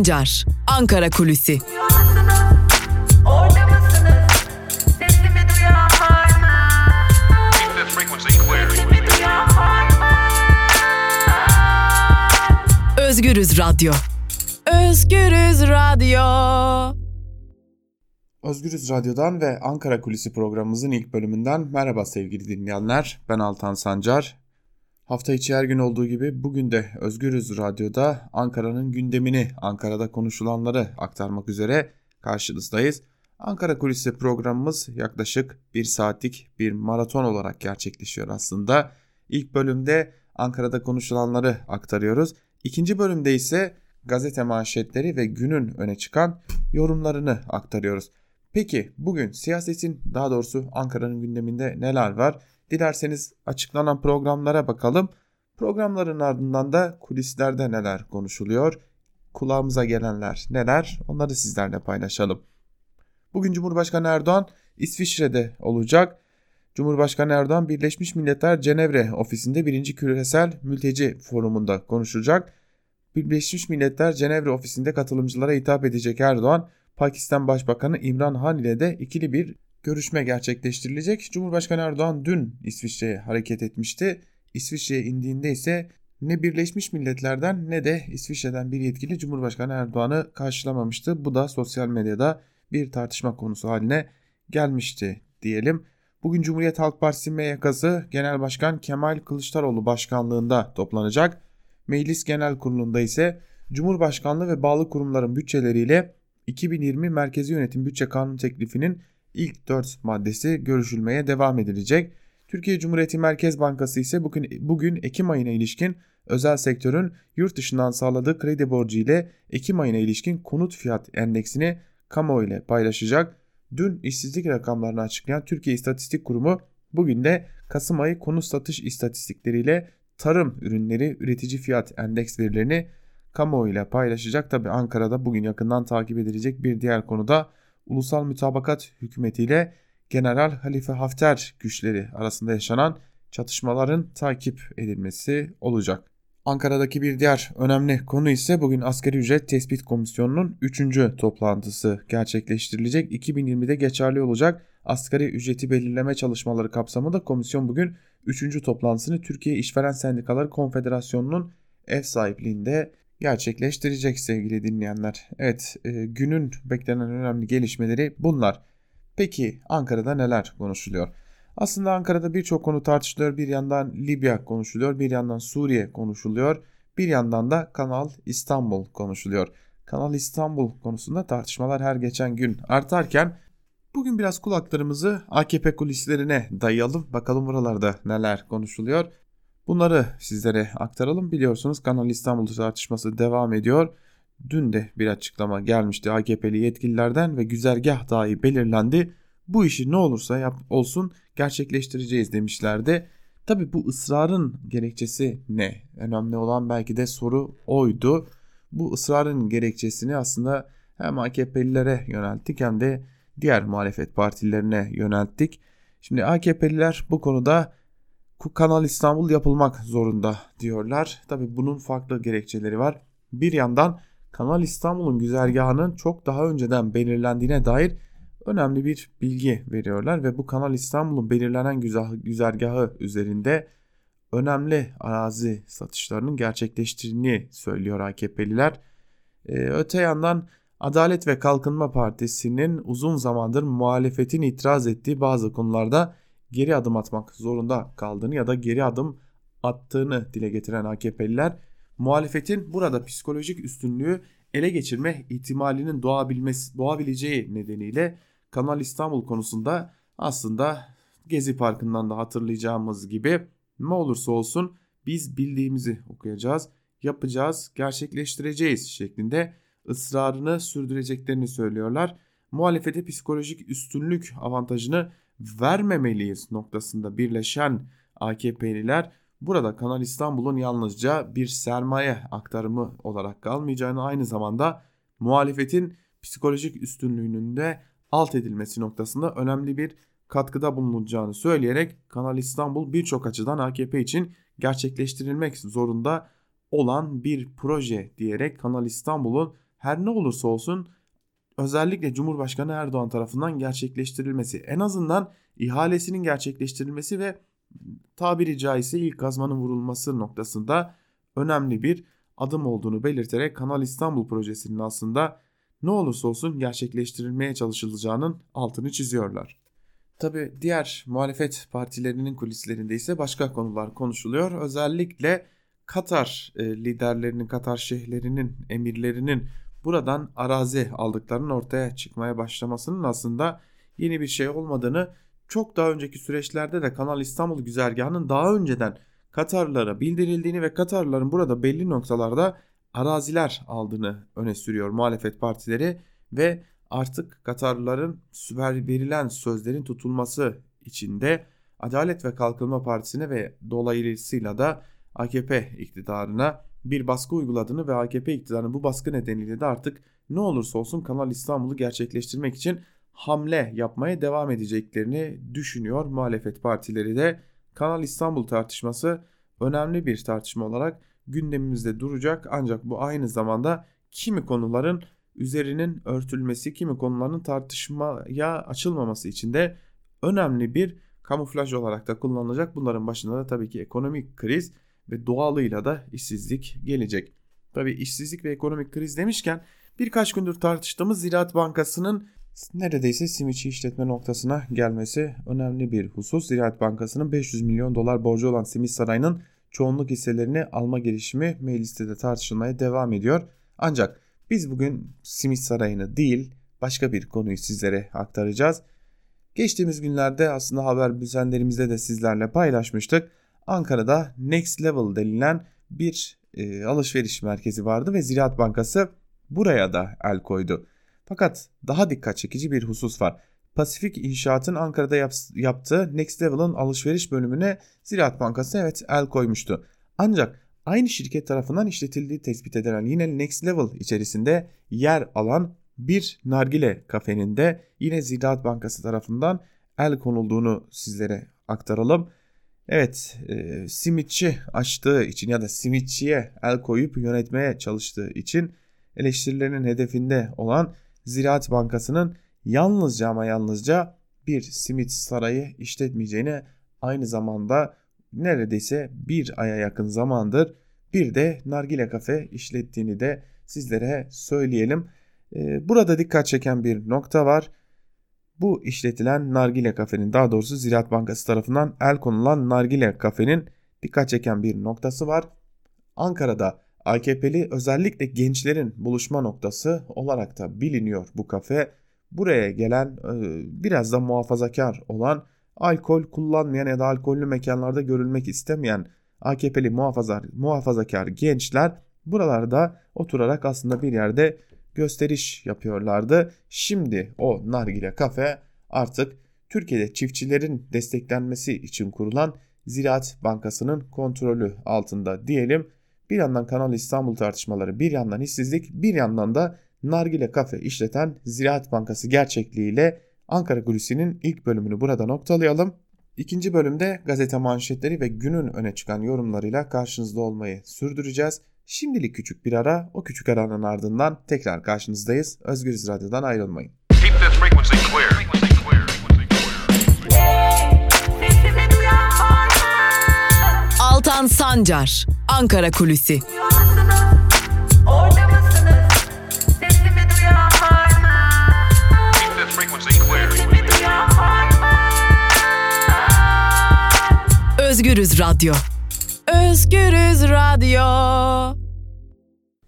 Sancar, Ankara Kulüsi. Özgürüz Radyo. Özgürüz Radyo. Özgürüz Radyo'dan ve Ankara Kulisi programımızın ilk bölümünden merhaba sevgili dinleyenler. Ben Altan Sancar. Hafta içi her gün olduğu gibi bugün de Özgürüz Radyo'da Ankara'nın gündemini, Ankara'da konuşulanları aktarmak üzere karşınızdayız. Ankara Kulisi programımız yaklaşık bir saatlik bir maraton olarak gerçekleşiyor aslında. İlk bölümde Ankara'da konuşulanları aktarıyoruz. İkinci bölümde ise gazete manşetleri ve günün öne çıkan yorumlarını aktarıyoruz. Peki bugün siyasetin daha doğrusu Ankara'nın gündeminde neler var? Dilerseniz açıklanan programlara bakalım. Programların ardından da kulislerde neler konuşuluyor? Kulağımıza gelenler neler? Onları sizlerle paylaşalım. Bugün Cumhurbaşkanı Erdoğan İsviçre'de olacak. Cumhurbaşkanı Erdoğan Birleşmiş Milletler Cenevre ofisinde 1. Küresel Mülteci Forumu'nda konuşacak. Birleşmiş Milletler Cenevre ofisinde katılımcılara hitap edecek Erdoğan, Pakistan Başbakanı İmran Han ile de ikili bir görüşme gerçekleştirilecek. Cumhurbaşkanı Erdoğan dün İsviçre'ye hareket etmişti. İsviçre'ye indiğinde ise ne Birleşmiş Milletler'den ne de İsviçre'den bir yetkili Cumhurbaşkanı Erdoğan'ı karşılamamıştı. Bu da sosyal medyada bir tartışma konusu haline gelmişti diyelim. Bugün Cumhuriyet Halk Partisi MYK'sı Genel Başkan Kemal Kılıçdaroğlu başkanlığında toplanacak. Meclis Genel Kurulu'nda ise Cumhurbaşkanlığı ve bağlı kurumların bütçeleriyle 2020 Merkezi Yönetim Bütçe Kanunu teklifinin ilk 4 maddesi görüşülmeye devam edilecek. Türkiye Cumhuriyeti Merkez Bankası ise bugün, bugün Ekim ayına ilişkin özel sektörün yurt dışından sağladığı kredi borcu ile Ekim ayına ilişkin konut fiyat endeksini kamuoyu ile paylaşacak. Dün işsizlik rakamlarını açıklayan Türkiye İstatistik Kurumu bugün de Kasım ayı konut satış istatistikleriyle tarım ürünleri üretici fiyat endeks verilerini kamuoyuyla paylaşacak. Tabi Ankara'da bugün yakından takip edilecek bir diğer konuda ulusal mütabakat hükümetiyle General Halife Hafter güçleri arasında yaşanan çatışmaların takip edilmesi olacak. Ankara'daki bir diğer önemli konu ise bugün Asgari Ücret Tespit Komisyonu'nun 3. toplantısı gerçekleştirilecek. 2020'de geçerli olacak asgari ücreti belirleme çalışmaları kapsamında komisyon bugün 3. toplantısını Türkiye İşveren Sendikaları Konfederasyonu'nun ev sahipliğinde gerçekleştirecek sevgili dinleyenler. Evet e, günün beklenen önemli gelişmeleri bunlar. Peki Ankara'da neler konuşuluyor? Aslında Ankara'da birçok konu tartışılıyor. Bir yandan Libya konuşuluyor, bir yandan Suriye konuşuluyor, bir yandan da Kanal İstanbul konuşuluyor. Kanal İstanbul konusunda tartışmalar her geçen gün artarken bugün biraz kulaklarımızı AKP kulislerine dayayalım. Bakalım buralarda neler konuşuluyor. Bunları sizlere aktaralım. Biliyorsunuz Kanal İstanbul tartışması devam ediyor. Dün de bir açıklama gelmişti AKP'li yetkililerden ve güzergah dahi belirlendi. Bu işi ne olursa yap, olsun gerçekleştireceğiz demişlerdi. Tabi bu ısrarın gerekçesi ne? Önemli olan belki de soru oydu. Bu ısrarın gerekçesini aslında hem AKP'lilere yönelttik hem de diğer muhalefet partilerine yönelttik. Şimdi AKP'liler bu konuda Kanal İstanbul yapılmak zorunda diyorlar. Tabi bunun farklı gerekçeleri var. Bir yandan Kanal İstanbul'un güzergahının çok daha önceden belirlendiğine dair önemli bir bilgi veriyorlar ve bu Kanal İstanbul'un belirlenen güzergahı üzerinde önemli arazi satışlarının gerçekleştiğini söylüyor AKP'liler. Ee, öte yandan Adalet ve Kalkınma Partisi'nin uzun zamandır muhalefetin itiraz ettiği bazı konularda geri adım atmak zorunda kaldığını ya da geri adım attığını dile getiren AKP'liler muhalefetin burada psikolojik üstünlüğü ele geçirme ihtimalinin doğabilmesi, doğabileceği nedeniyle Kanal İstanbul konusunda aslında Gezi Parkı'ndan da hatırlayacağımız gibi ne olursa olsun biz bildiğimizi okuyacağız, yapacağız, gerçekleştireceğiz şeklinde ısrarını sürdüreceklerini söylüyorlar. Muhalefete psikolojik üstünlük avantajını vermemeliyiz noktasında birleşen AKP'liler burada Kanal İstanbul'un yalnızca bir sermaye aktarımı olarak kalmayacağını aynı zamanda muhalefetin psikolojik üstünlüğünün de alt edilmesi noktasında önemli bir katkıda bulunacağını söyleyerek Kanal İstanbul birçok açıdan AKP için gerçekleştirilmek zorunda olan bir proje diyerek Kanal İstanbul'un her ne olursa olsun özellikle Cumhurbaşkanı Erdoğan tarafından gerçekleştirilmesi en azından ihalesinin gerçekleştirilmesi ve tabiri caizse ilk kazmanın vurulması noktasında önemli bir adım olduğunu belirterek Kanal İstanbul projesinin aslında ne olursa olsun gerçekleştirilmeye çalışılacağının altını çiziyorlar. Tabi diğer muhalefet partilerinin kulislerinde ise başka konular konuşuluyor. Özellikle Katar e, liderlerinin, Katar şeyhlerinin, emirlerinin buradan arazi aldıklarının ortaya çıkmaya başlamasının aslında yeni bir şey olmadığını çok daha önceki süreçlerde de Kanal İstanbul güzergahının daha önceden Katarlılara bildirildiğini ve Katarlıların burada belli noktalarda araziler aldığını öne sürüyor muhalefet partileri ve artık Katarlıların verilen sözlerin tutulması için de Adalet ve Kalkınma Partisi'ne ve dolayısıyla da AKP iktidarına bir baskı uyguladığını ve AKP iktidarının bu baskı nedeniyle de artık ne olursa olsun Kanal İstanbul'u gerçekleştirmek için hamle yapmaya devam edeceklerini düşünüyor muhalefet partileri de. Kanal İstanbul tartışması önemli bir tartışma olarak gündemimizde duracak ancak bu aynı zamanda kimi konuların üzerinin örtülmesi, kimi konuların tartışmaya açılmaması için de önemli bir kamuflaj olarak da kullanılacak. Bunların başında da tabii ki ekonomik kriz ve doğalıyla da işsizlik gelecek. Tabii işsizlik ve ekonomik kriz demişken birkaç gündür tartıştığımız Ziraat Bankası'nın neredeyse simitçi işletme noktasına gelmesi önemli bir husus. Ziraat Bankası'nın 500 milyon dolar borcu olan Simit Sarayı'nın çoğunluk hisselerini alma girişimi mecliste de tartışılmaya devam ediyor. Ancak biz bugün Simit Sarayı'nı değil başka bir konuyu sizlere aktaracağız. Geçtiğimiz günlerde aslında haber bültenlerimizde de sizlerle paylaşmıştık. Ankara'da Next Level denilen bir e, alışveriş merkezi vardı ve Ziraat Bankası buraya da el koydu. Fakat daha dikkat çekici bir husus var. Pasifik İnşaat'ın Ankara'da yap yaptığı Next Level'ın alışveriş bölümüne Ziraat Bankası evet el koymuştu. Ancak aynı şirket tarafından işletildiği tespit edilen yine Next Level içerisinde yer alan bir nargile kafenin de yine Ziraat Bankası tarafından el konulduğunu sizlere aktaralım. Evet, e, simitçi açtığı için ya da simitçiye el koyup yönetmeye çalıştığı için eleştirilerinin hedefinde olan Ziraat Bankası'nın yalnızca ama yalnızca bir simit sarayı işletmeyeceğine aynı zamanda neredeyse bir aya yakın zamandır bir de nargile kafe işlettiğini de sizlere söyleyelim. Ee, burada dikkat çeken bir nokta var. Bu işletilen nargile kafenin daha doğrusu Ziraat Bankası tarafından el konulan nargile kafenin dikkat çeken bir noktası var. Ankara'da AKP'li özellikle gençlerin buluşma noktası olarak da biliniyor bu kafe. Buraya gelen e, biraz da muhafazakar olan alkol kullanmayan ya da alkollü mekanlarda görülmek istemeyen AKP'li muhafaza, muhafazakar gençler buralarda oturarak aslında bir yerde gösteriş yapıyorlardı. Şimdi o nargile kafe artık Türkiye'de çiftçilerin desteklenmesi için kurulan Ziraat Bankası'nın kontrolü altında diyelim. Bir yandan Kanal İstanbul tartışmaları, bir yandan işsizlik, bir yandan da nargile kafe işleten Ziraat Bankası gerçekliğiyle Ankara Kulisi'nin ilk bölümünü burada noktalayalım. İkinci bölümde gazete manşetleri ve günün öne çıkan yorumlarıyla karşınızda olmayı sürdüreceğiz. Şimdilik küçük bir ara, o küçük aranın ardından tekrar karşınızdayız. Özgürüz Radyo'dan ayrılmayın. Altan Sancar, Ankara Kulüsi. Özgürüz Radyo. Özgürüz Radyo.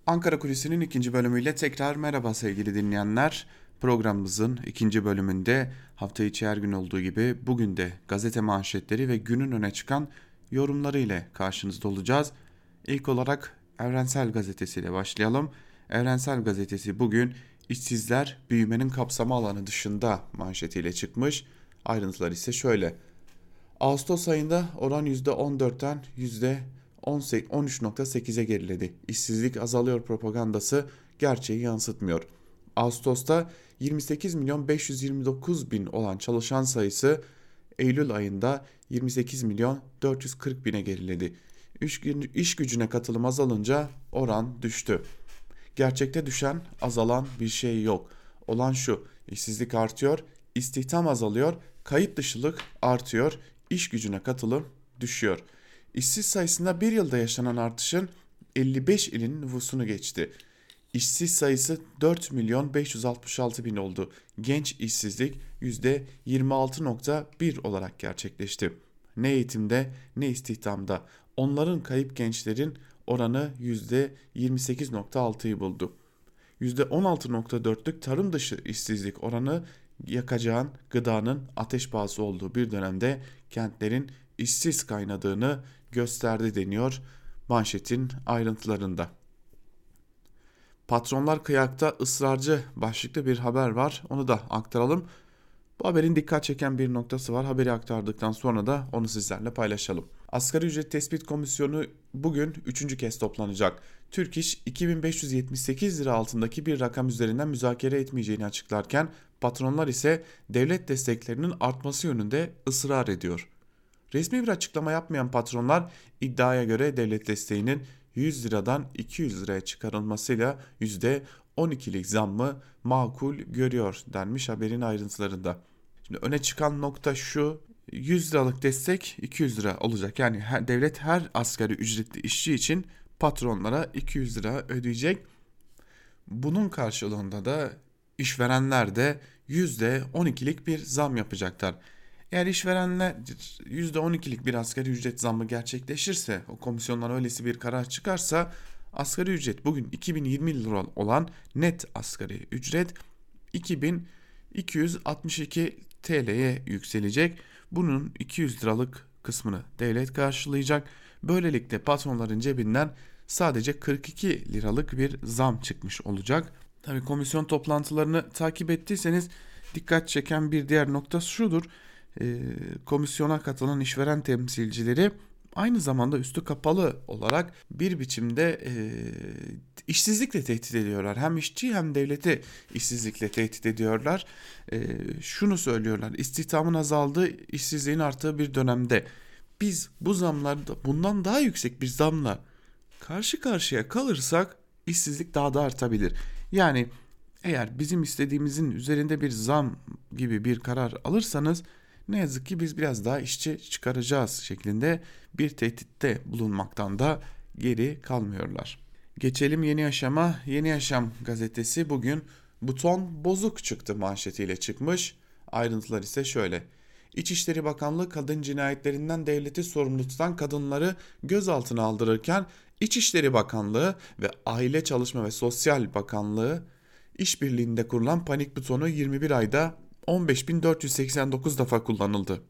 Ankara Kulisi'nin ikinci bölümüyle tekrar merhaba sevgili dinleyenler. Programımızın ikinci bölümünde hafta içi her gün olduğu gibi bugün de gazete manşetleri ve günün öne çıkan yorumları ile karşınızda olacağız. İlk olarak Evrensel Gazetesi ile başlayalım. Evrensel Gazetesi bugün işsizler büyümenin kapsama alanı dışında manşetiyle çıkmış. Ayrıntılar ise şöyle. Ağustos ayında oran %14'ten %13.8'e geriledi. İşsizlik azalıyor propagandası gerçeği yansıtmıyor. Ağustos'ta 28 milyon 529 bin olan çalışan sayısı Eylül ayında 28 milyon 440 bine geriledi. İş, gücüne katılım azalınca oran düştü. Gerçekte düşen, azalan bir şey yok. Olan şu, işsizlik artıyor, istihdam azalıyor, kayıt dışılık artıyor, iş gücüne katılım düşüyor. İşsiz sayısında bir yılda yaşanan artışın 55 ilin nüfusunu geçti. İşsiz sayısı 4 milyon 566 bin oldu. Genç işsizlik %26.1 olarak gerçekleşti. Ne eğitimde ne istihdamda. Onların kayıp gençlerin oranı %28.6'yı buldu. %16.4'lük tarım dışı işsizlik oranı yakacağın gıdanın ateş pahası olduğu bir dönemde kentlerin işsiz kaynadığını gösterdi deniyor manşetin ayrıntılarında. Patronlar kıyakta ısrarcı başlıklı bir haber var. Onu da aktaralım. Bu haberin dikkat çeken bir noktası var. Haberi aktardıktan sonra da onu sizlerle paylaşalım. Asgari ücret tespit komisyonu bugün üçüncü kez toplanacak. Türk İş 2578 lira altındaki bir rakam üzerinden müzakere etmeyeceğini açıklarken patronlar ise devlet desteklerinin artması yönünde ısrar ediyor. Resmi bir açıklama yapmayan patronlar iddiaya göre devlet desteğinin 100 liradan 200 liraya çıkarılmasıyla %12'lik zammı makul görüyor denmiş haberin ayrıntılarında. Şimdi öne çıkan nokta şu 100 liralık destek 200 lira olacak. Yani her, devlet her asgari ücretli işçi için patronlara 200 lira ödeyecek. Bunun karşılığında da işverenler de %12'lik bir zam yapacaklar. Eğer işverenler %12'lik bir asgari ücret zammı gerçekleşirse, o komisyondan öylesi bir karar çıkarsa asgari ücret bugün 2020 lira olan net asgari ücret 2262 TL'ye yükselecek. Bunun 200 liralık kısmını devlet karşılayacak. Böylelikle patronların cebinden sadece 42 liralık bir zam çıkmış olacak. Tabi komisyon toplantılarını takip ettiyseniz dikkat çeken bir diğer nokta şudur. E, komisyona katılan işveren temsilcileri aynı zamanda üstü kapalı olarak bir biçimde e, işsizlikle tehdit ediyorlar. Hem işçi hem devleti işsizlikle tehdit ediyorlar. E, şunu söylüyorlar istihdamın azaldığı işsizliğin arttığı bir dönemde biz bu zamlarda bundan daha yüksek bir zamla karşı karşıya kalırsak işsizlik daha da artabilir. Yani eğer bizim istediğimizin üzerinde bir zam gibi bir karar alırsanız ne yazık ki biz biraz daha işçi çıkaracağız şeklinde bir tehditte bulunmaktan da geri kalmıyorlar. Geçelim Yeni Yaşam'a. Yeni Yaşam gazetesi bugün buton bozuk çıktı manşetiyle çıkmış. Ayrıntılar ise şöyle. İçişleri Bakanlığı kadın cinayetlerinden devleti sorumlu tutan kadınları gözaltına aldırırken İçişleri Bakanlığı ve Aile Çalışma ve Sosyal Bakanlığı işbirliğinde kurulan panik butonu 21 ayda 15.489 defa kullanıldı.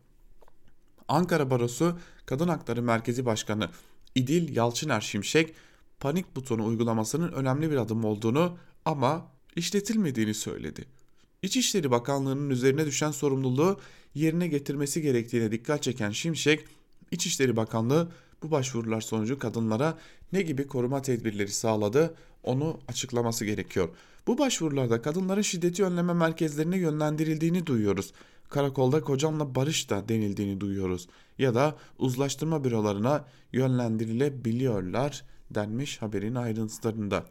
Ankara Barosu Kadın Hakları Merkezi Başkanı İdil Yalçıner Şimşek panik butonu uygulamasının önemli bir adım olduğunu ama işletilmediğini söyledi. İçişleri Bakanlığı'nın üzerine düşen sorumluluğu yerine getirmesi gerektiğine dikkat çeken Şimşek, İçişleri Bakanlığı bu başvurular sonucu kadınlara ne gibi koruma tedbirleri sağladı onu açıklaması gerekiyor. Bu başvurularda kadınların şiddeti önleme merkezlerine yönlendirildiğini duyuyoruz. Karakolda kocamla barış da denildiğini duyuyoruz. Ya da uzlaştırma bürolarına yönlendirilebiliyorlar denmiş haberin ayrıntılarında.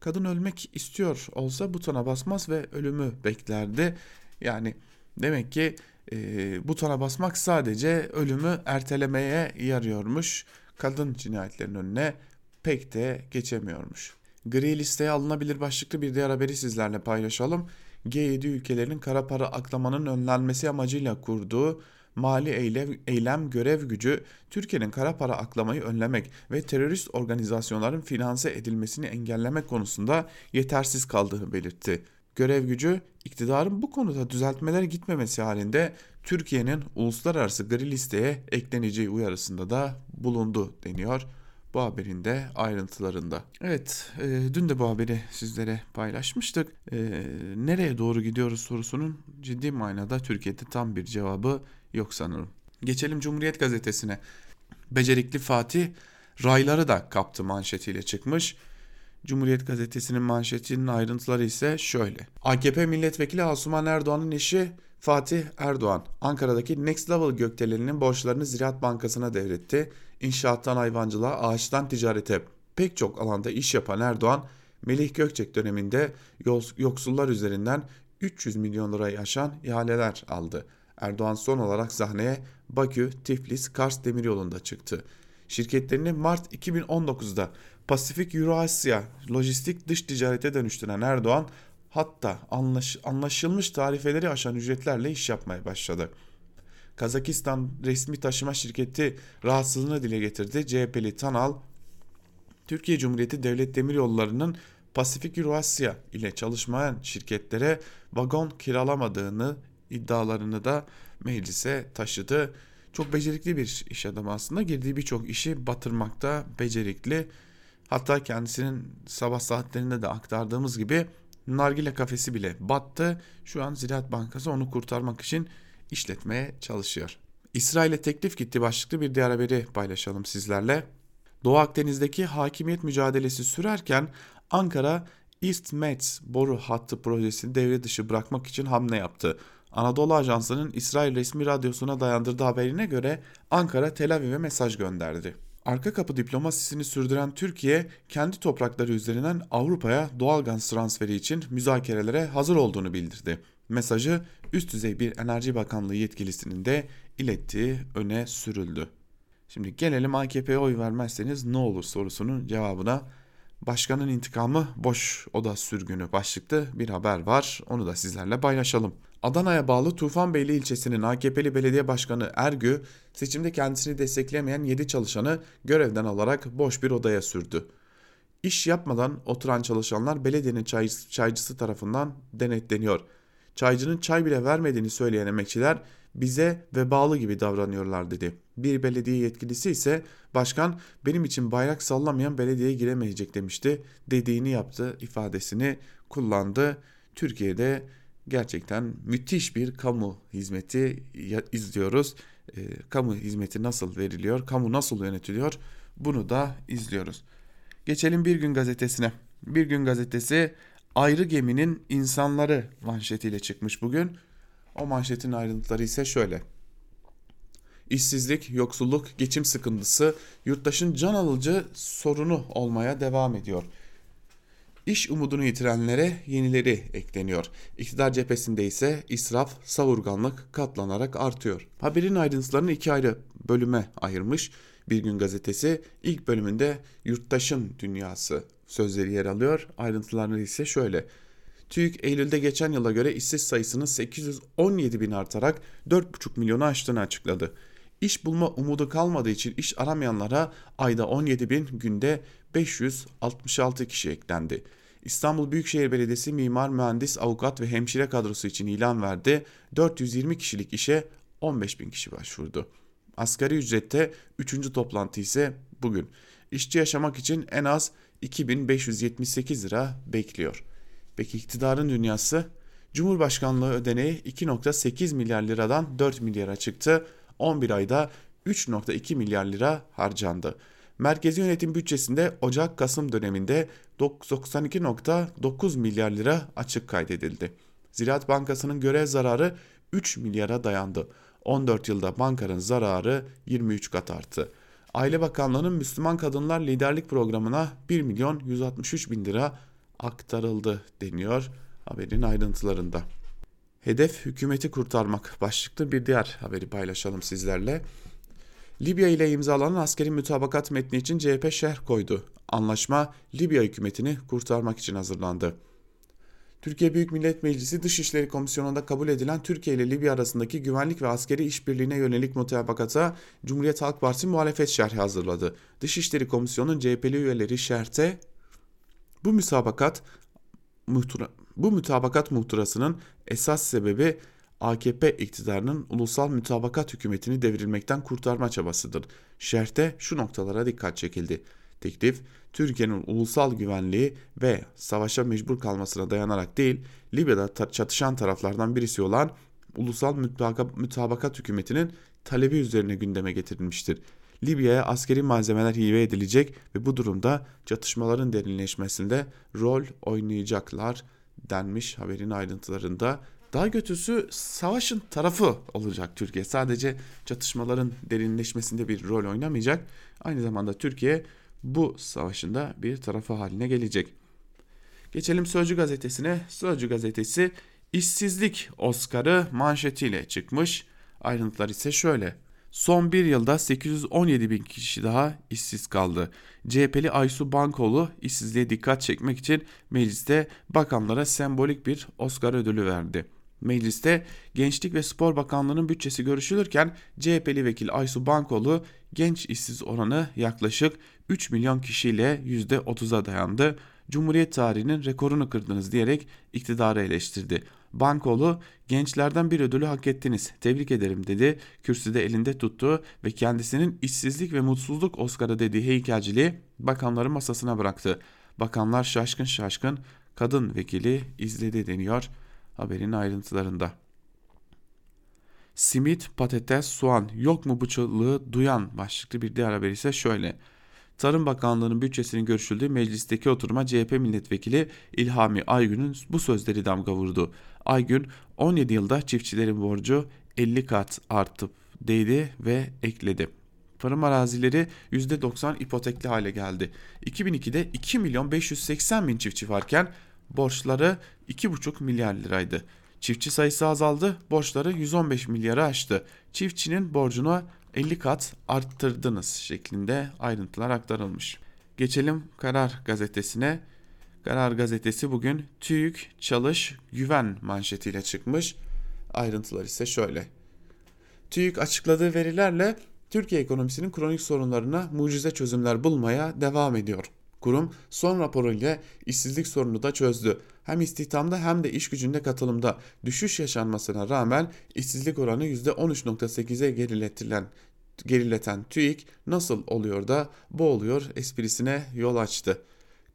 Kadın ölmek istiyor olsa butona basmaz ve ölümü beklerdi. Yani demek ki e, butona basmak sadece ölümü ertelemeye yarıyormuş. Kadın cinayetlerinin önüne pek de geçemiyormuş. Gri listeye alınabilir başlıklı bir diğer haberi sizlerle paylaşalım. G7 ülkelerinin kara para aklamanın önlenmesi amacıyla kurduğu mali eylem, eylem görev gücü Türkiye'nin kara para aklamayı önlemek ve terörist organizasyonların finanse edilmesini engellemek konusunda yetersiz kaldığını belirtti. Görev gücü iktidarın bu konuda düzeltmeler gitmemesi halinde Türkiye'nin uluslararası gri listeye ekleneceği uyarısında da bulundu deniyor bu haberin de ayrıntılarında. Evet e, dün de bu haberi sizlere paylaşmıştık. E, nereye doğru gidiyoruz sorusunun ciddi manada Türkiye'de tam bir cevabı yok sanırım. Geçelim Cumhuriyet Gazetesi'ne. Becerikli Fatih rayları da kaptı manşetiyle çıkmış. Cumhuriyet Gazetesi'nin manşetinin ayrıntıları ise şöyle. AKP milletvekili Asuman Erdoğan'ın eşi Fatih Erdoğan, Ankara'daki Next Level gökdeleninin borçlarını Ziraat Bankası'na devretti. İnşaattan hayvancılığa, ağaçtan ticarete pek çok alanda iş yapan Erdoğan, Melih Gökçek döneminde yoksullar üzerinden 300 milyon lirayı aşan ihaleler aldı. Erdoğan son olarak sahneye Bakü, Tiflis, Kars demiryolunda çıktı. Şirketlerini Mart 2019'da Pasifik Euroasya lojistik dış ticarete dönüştüren Erdoğan hatta anlaş, anlaşılmış tarifeleri aşan ücretlerle iş yapmaya başladı. Kazakistan resmi taşıma şirketi rahatsızlığını dile getirdi. CHP'li Tanal, Türkiye Cumhuriyeti Devlet Demiryolları'nın Pasifik Euroasya ile çalışmayan şirketlere vagon kiralamadığını iddialarını da meclise taşıdı. Çok becerikli bir iş adamı aslında. Girdiği birçok işi batırmakta becerikli. Hatta kendisinin sabah saatlerinde de aktardığımız gibi nargile kafesi bile battı. Şu an Ziraat Bankası onu kurtarmak için işletmeye çalışıyor. İsrail'e teklif gitti başlıklı bir diğer haberi paylaşalım sizlerle. Doğu Akdeniz'deki hakimiyet mücadelesi sürerken Ankara East Med boru hattı projesini devre dışı bırakmak için hamle yaptı. Anadolu Ajansı'nın İsrail resmi radyosuna dayandırdığı haberine göre Ankara Tel Aviv'e mesaj gönderdi. Arka kapı diplomasisini sürdüren Türkiye, kendi toprakları üzerinden Avrupa'ya doğal gaz transferi için müzakerelere hazır olduğunu bildirdi. Mesajı üst düzey bir Enerji Bakanlığı yetkilisinin de ilettiği öne sürüldü. Şimdi gelelim AKP'ye oy vermezseniz ne olur sorusunun cevabına. Başkanın intikamı boş oda sürgünü başlıklı bir haber var. Onu da sizlerle paylaşalım. Adana'ya bağlı Tufanbeyli ilçesinin AKP'li belediye başkanı Ergü, seçimde kendisini desteklemeyen 7 çalışanı görevden alarak boş bir odaya sürdü. İş yapmadan oturan çalışanlar belediyenin çay, çaycısı tarafından denetleniyor. Çaycının çay bile vermediğini söyleyen emekçiler bize vebalı gibi davranıyorlar dedi. Bir belediye yetkilisi ise başkan benim için bayrak sallamayan belediyeye giremeyecek demişti. Dediğini yaptı ifadesini kullandı. Türkiye'de gerçekten müthiş bir kamu hizmeti izliyoruz. E, kamu hizmeti nasıl veriliyor, kamu nasıl yönetiliyor bunu da izliyoruz. Geçelim Bir Gün Gazetesi'ne. Bir Gün Gazetesi ayrı geminin insanları manşetiyle çıkmış bugün. O manşetin ayrıntıları ise şöyle. İşsizlik, yoksulluk, geçim sıkıntısı yurttaşın can alıcı sorunu olmaya devam ediyor. İş umudunu yitirenlere yenileri ekleniyor. İktidar cephesinde ise israf, savurganlık katlanarak artıyor. Haberin ayrıntılarını iki ayrı bölüme ayırmış. Bir gün gazetesi ilk bölümünde yurttaşın dünyası sözleri yer alıyor. Ayrıntılarını ise şöyle. TÜİK Eylül'de geçen yıla göre işsiz sayısının 817 bin artarak 4,5 milyonu aştığını açıkladı. İş bulma umudu kalmadığı için iş aramayanlara ayda 17 bin günde 566 kişi eklendi. İstanbul Büyükşehir Belediyesi mimar, mühendis, avukat ve hemşire kadrosu için ilan verdi. 420 kişilik işe 15 bin kişi başvurdu. Asgari ücrette 3. toplantı ise bugün. İşçi yaşamak için en az 2578 lira bekliyor. Peki iktidarın dünyası? Cumhurbaşkanlığı ödeneği 2.8 milyar liradan 4 milyara çıktı. 11 ayda 3.2 milyar lira harcandı. Merkezi yönetim bütçesinde Ocak-Kasım döneminde 92.9 milyar lira açık kaydedildi. Ziraat Bankası'nın görev zararı 3 milyara dayandı. 14 yılda bankanın zararı 23 kat arttı. Aile Bakanlığı'nın Müslüman Kadınlar Liderlik Programı'na 1 milyon 163 bin lira aktarıldı deniyor haberin ayrıntılarında. Hedef hükümeti kurtarmak başlıklı bir diğer haberi paylaşalım sizlerle. Libya ile imzalanan askeri mütabakat metni için CHP şerh koydu. Anlaşma Libya hükümetini kurtarmak için hazırlandı. Türkiye Büyük Millet Meclisi Dışişleri Komisyonu'nda kabul edilen Türkiye ile Libya arasındaki güvenlik ve askeri işbirliğine yönelik mutabakata Cumhuriyet Halk Partisi muhalefet şerhi hazırladı. Dışişleri Komisyonu'nun CHP'li üyeleri şerhte bu müsabakat muhtıra, bu mütabakat muhtırasının esas sebebi AKP iktidarının ulusal mütabakat hükümetini devrilmekten kurtarma çabasıdır. Şerhte şu noktalara dikkat çekildi. Teklif, Türkiye'nin ulusal güvenliği ve savaşa mecbur kalmasına dayanarak değil, Libya'da çatışan taraflardan birisi olan ulusal mütabakat hükümetinin talebi üzerine gündeme getirilmiştir. Libya'ya askeri malzemeler hibe edilecek ve bu durumda çatışmaların derinleşmesinde rol oynayacaklar denmiş haberin ayrıntılarında. Daha kötüsü savaşın tarafı olacak Türkiye. Sadece çatışmaların derinleşmesinde bir rol oynamayacak. Aynı zamanda Türkiye bu savaşında bir tarafı haline gelecek. Geçelim Sözcü gazetesine. Sözcü gazetesi işsizlik Oscar'ı manşetiyle çıkmış. Ayrıntılar ise şöyle. Son bir yılda 817 bin kişi daha işsiz kaldı. CHP'li Aysu Bankoğlu işsizliğe dikkat çekmek için mecliste bakanlara sembolik bir Oscar ödülü verdi. Mecliste Gençlik ve Spor Bakanlığı'nın bütçesi görüşülürken CHP'li vekil Aysu Bankoğlu genç işsiz oranı yaklaşık 3 milyon kişiyle %30'a dayandı. Cumhuriyet tarihinin rekorunu kırdınız diyerek iktidarı eleştirdi. Bankoğlu gençlerden bir ödülü hak ettiniz tebrik ederim dedi. Kürsüde elinde tuttu ve kendisinin işsizlik ve mutsuzluk Oscar'ı dediği heykelciliği bakanların masasına bıraktı. Bakanlar şaşkın şaşkın kadın vekili izledi deniyor haberin ayrıntılarında. Simit, patates, soğan yok mu bu duyan başlıklı bir diğer haber ise şöyle. Tarım Bakanlığı'nın bütçesinin görüşüldüğü meclisteki oturuma CHP milletvekili İlhami Aygün'ün bu sözleri damga vurdu. Aygün 17 yılda çiftçilerin borcu 50 kat artıp değdi ve ekledi. Tarım arazileri %90 ipotekli hale geldi. 2002'de 2 milyon 580 bin çiftçi varken borçları 2,5 milyar liraydı. Çiftçi sayısı azaldı, borçları 115 milyarı aştı. Çiftçinin borcunu 50 kat arttırdınız şeklinde ayrıntılar aktarılmış. Geçelim Karar Gazetesi'ne. Karar Gazetesi bugün TÜİK Çalış Güven manşetiyle çıkmış. Ayrıntılar ise şöyle. TÜİK açıkladığı verilerle Türkiye ekonomisinin kronik sorunlarına mucize çözümler bulmaya devam ediyor. Kurum son raporuyla işsizlik sorunu da çözdü. Hem istihdamda hem de iş gücünde katılımda düşüş yaşanmasına rağmen işsizlik oranı %13.8'e geriletilen gerileten TÜİK nasıl oluyor da bu oluyor esprisine yol açtı.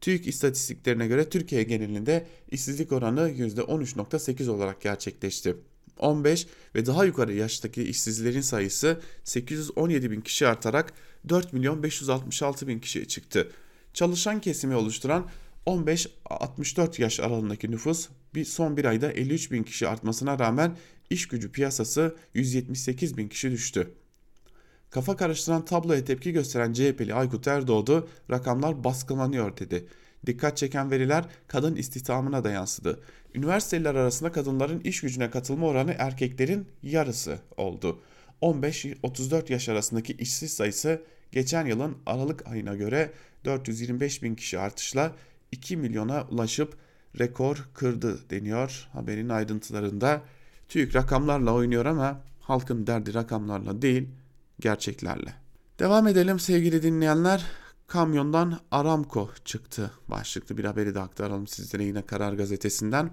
TÜİK istatistiklerine göre Türkiye genelinde işsizlik oranı %13.8 olarak gerçekleşti. 15 ve daha yukarı yaştaki işsizlerin sayısı 817 bin kişi artarak 4 milyon 566 bin kişiye çıktı. Çalışan kesimi oluşturan 15-64 yaş aralığındaki nüfus bir son bir ayda 53 bin kişi artmasına rağmen iş gücü piyasası 178 bin kişi düştü. Kafa karıştıran tabloya tepki gösteren CHP'li Aykut Erdoğdu rakamlar baskılanıyor dedi. Dikkat çeken veriler kadın istihdamına da yansıdı. Üniversiteliler arasında kadınların iş gücüne katılma oranı erkeklerin yarısı oldu. 15-34 yaş arasındaki işsiz sayısı geçen yılın Aralık ayına göre 425 bin kişi artışla 2 milyona ulaşıp rekor kırdı deniyor haberin ayrıntılarında. TÜİK rakamlarla oynuyor ama halkın derdi rakamlarla değil gerçeklerle. Devam edelim sevgili dinleyenler. Kamyondan Aramco çıktı başlıklı bir haberi de aktaralım sizlere yine Karar Gazetesi'nden.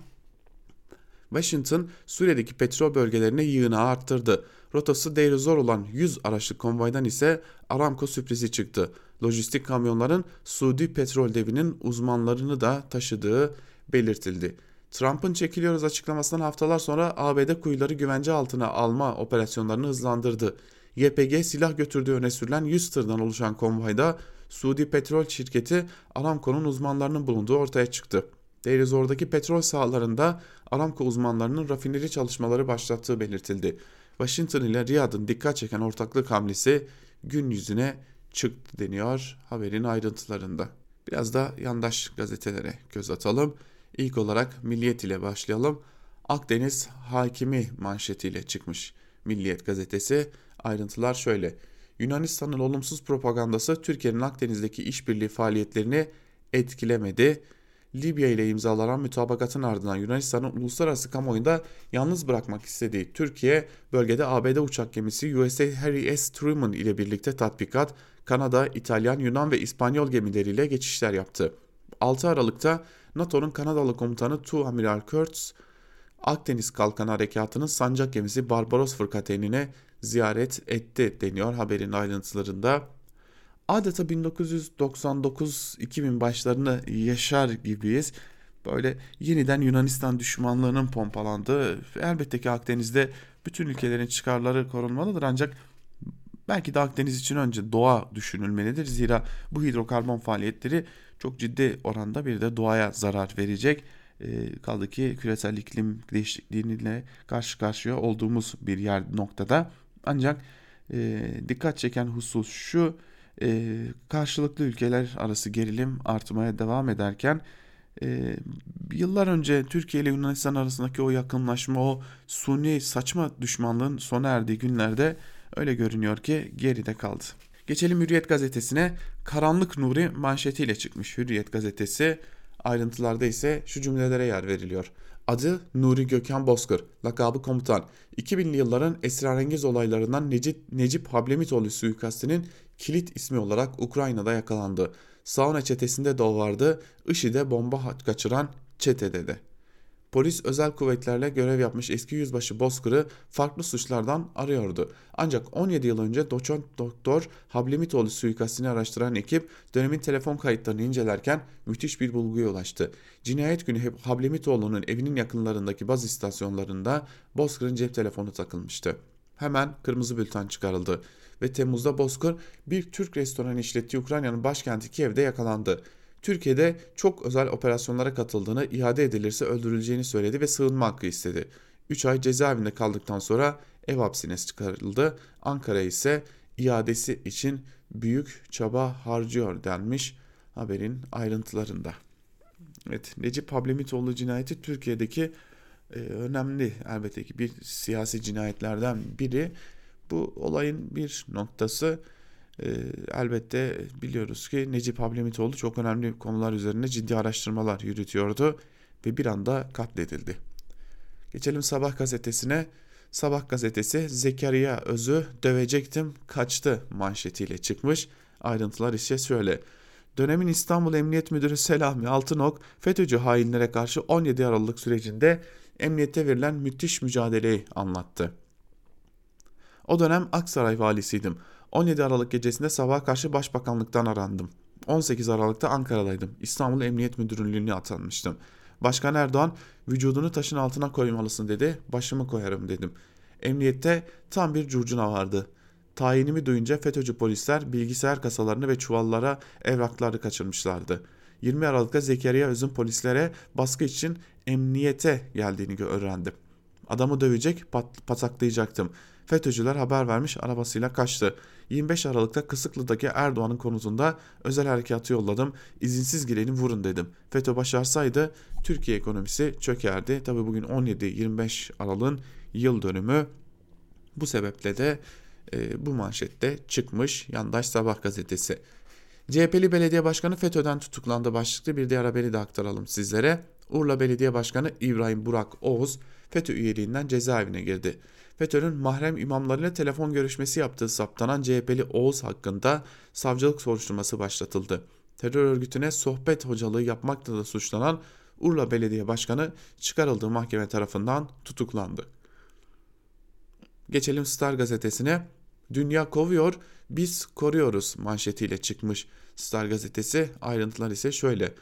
Washington Suriye'deki petrol bölgelerine yığını arttırdı. Rotası değeri zor olan 100 araçlı konvoydan ise Aramco sürprizi çıktı. Lojistik kamyonların Suudi petrol devinin uzmanlarını da taşıdığı belirtildi. Trump'ın çekiliyoruz açıklamasından haftalar sonra ABD kuyuları güvence altına alma operasyonlarını hızlandırdı. YPG silah götürdüğü öne sürülen 100 tırdan oluşan konvoyda Suudi petrol şirketi Aramco'nun uzmanlarının bulunduğu ortaya çıktı. Deirizor'daki petrol sahalarında Aramco uzmanlarının rafineri çalışmaları başlattığı belirtildi. Washington ile Riyad'ın dikkat çeken ortaklık hamlesi gün yüzüne çıktı deniyor haberin ayrıntılarında. Biraz da yandaş gazetelere göz atalım. İlk olarak Milliyet ile başlayalım. Akdeniz hakimi manşetiyle çıkmış Milliyet gazetesi. Ayrıntılar şöyle. Yunanistan'ın olumsuz propagandası Türkiye'nin Akdeniz'deki işbirliği faaliyetlerini etkilemedi. Libya ile imzalanan mütabakatın ardından Yunanistan'ın uluslararası kamuoyunda yalnız bırakmak istediği Türkiye, bölgede ABD uçak gemisi USA Harry S. Truman ile birlikte tatbikat, Kanada, İtalyan, Yunan ve İspanyol gemileriyle geçişler yaptı. 6 Aralık'ta NATO'nun Kanadalı komutanı Tu Amiral Kurtz, Akdeniz Kalkan Harekatı'nın sancak gemisi Barbaros fırkateynine ziyaret etti deniyor haberin ayrıntılarında. Adeta 1999-2000 başlarını yaşar gibiyiz. Böyle yeniden Yunanistan düşmanlığının pompalandığı, elbette ki Akdeniz'de bütün ülkelerin çıkarları korunmalıdır ancak belki de Akdeniz için önce doğa düşünülmelidir. Zira bu hidrokarbon faaliyetleri çok ciddi oranda bir de doğaya zarar verecek. E, kaldı ki küresel iklim değişikliğiyle karşı karşıya olduğumuz bir yer noktada. Ancak e, dikkat çeken husus şu e, karşılıklı ülkeler arası gerilim artmaya devam ederken e, yıllar önce Türkiye ile Yunanistan arasındaki o yakınlaşma, o suni saçma düşmanlığın sona erdiği günlerde öyle görünüyor ki geride kaldı. Geçelim Hürriyet gazetesine. Karanlık Nuri manşetiyle çıkmış Hürriyet gazetesi. Ayrıntılarda ise şu cümlelere yer veriliyor. Adı Nuri Gökhan Bozkır, lakabı komutan. 2000'li yılların esrarengiz olaylarından Necip, Necip Hablemitoğlu suikastinin kilit ismi olarak Ukrayna'da yakalandı. Sauna çetesinde de vardı, IŞİD'e bomba kaçıran çetede de. Polis özel kuvvetlerle görev yapmış eski yüzbaşı Bozkır'ı farklı suçlardan arıyordu. Ancak 17 yıl önce doçent doktor Hablemitoğlu suikastini araştıran ekip dönemin telefon kayıtlarını incelerken müthiş bir bulguya ulaştı. Cinayet günü Hablemitoğlu'nun evinin yakınlarındaki baz istasyonlarında Bozkır'ın cep telefonu takılmıştı. Hemen kırmızı bülten çıkarıldı ve Temmuz'da Bozkır bir Türk restoranı işlettiği Ukrayna'nın başkenti Kiev'de yakalandı. Türkiye'de çok özel operasyonlara katıldığını, iade edilirse öldürüleceğini söyledi ve sığınma hakkı istedi. 3 ay cezaevinde kaldıktan sonra ev hapsine çıkarıldı. Ankara ise iadesi için büyük çaba harcıyor denmiş haberin ayrıntılarında. Evet, Necip Hablemitoğlu cinayeti Türkiye'deki e, önemli elbette ki bir siyasi cinayetlerden biri. Bu olayın bir noktası e, elbette biliyoruz ki Necip Hablemitoğlu çok önemli konular üzerine ciddi araştırmalar yürütüyordu ve bir anda katledildi. Geçelim Sabah gazetesine. Sabah gazetesi Zekeriya Öz'ü dövecektim kaçtı manşetiyle çıkmış. Ayrıntılar ise şöyle. Dönemin İstanbul Emniyet Müdürü Selami Altınok FETÖ'cü hainlere karşı 17 Aralık sürecinde emniyete verilen müthiş mücadeleyi anlattı. O dönem Aksaray valisiydim. 17 Aralık gecesinde sabah karşı başbakanlıktan arandım. 18 Aralık'ta Ankara'daydım. İstanbul Emniyet Müdürlüğü'ne atanmıştım. Başkan Erdoğan vücudunu taşın altına koymalısın dedi. Başımı koyarım dedim. Emniyette tam bir curcuna vardı. Tayinimi duyunca FETÖ'cü polisler bilgisayar kasalarını ve çuvallara evrakları kaçırmışlardı. 20 Aralık'ta Zekeriya Öz'ün polislere baskı için emniyete geldiğini öğrendim. Adamı dövecek, pat pataklayacaktım. FETÖ'cüler haber vermiş arabasıyla kaçtı. 25 Aralık'ta Kısıklı'daki Erdoğan'ın konutunda özel harekatı yolladım. İzinsiz gireni vurun dedim. FETÖ başarsaydı Türkiye ekonomisi çökerdi. Tabi bugün 17-25 Aralık'ın yıl dönümü. Bu sebeple de e, bu manşette çıkmış Yandaş Sabah gazetesi. CHP'li belediye başkanı FETÖ'den tutuklandı başlıklı bir diğer haberi de aktaralım sizlere. Urla Belediye Başkanı İbrahim Burak Oğuz FETÖ üyeliğinden cezaevine girdi. FETÖ'nün mahrem imamlarıyla telefon görüşmesi yaptığı saptanan CHP'li Oğuz hakkında savcılık soruşturması başlatıldı. Terör örgütüne sohbet hocalığı yapmakla da suçlanan Urla Belediye Başkanı çıkarıldığı mahkeme tarafından tutuklandı. Geçelim Star gazetesine. Dünya kovuyor, biz koruyoruz manşetiyle çıkmış Star gazetesi. Ayrıntılar ise şöyle.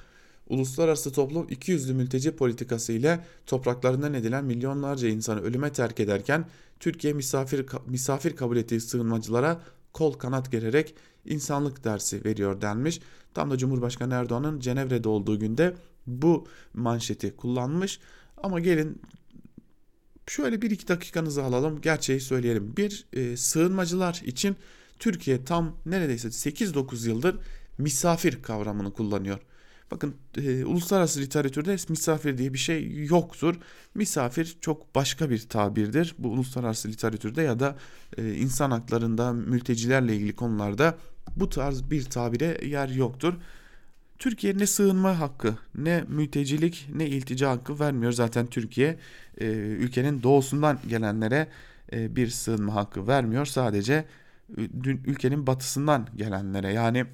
Uluslararası toplum iki yüzlü mülteci politikası ile topraklarından edilen milyonlarca insanı ölüme terk ederken Türkiye misafir misafir kabul ettiği sığınmacılara kol kanat gererek insanlık dersi veriyor denmiş. Tam da Cumhurbaşkanı Erdoğan'ın Cenevre'de olduğu günde bu manşeti kullanmış. Ama gelin şöyle bir iki dakikanızı alalım gerçeği söyleyelim. Bir e, sığınmacılar için Türkiye tam neredeyse 8-9 yıldır misafir kavramını kullanıyor. Bakın e, uluslararası literatürde misafir diye bir şey yoktur. Misafir çok başka bir tabirdir. Bu uluslararası literatürde ya da e, insan haklarında mültecilerle ilgili konularda bu tarz bir tabire yer yoktur. Türkiye ne sığınma hakkı, ne mültecilik, ne iltica hakkı vermiyor. Zaten Türkiye e, ülkenin doğusundan gelenlere e, bir sığınma hakkı vermiyor. Sadece ülkenin batısından gelenlere yani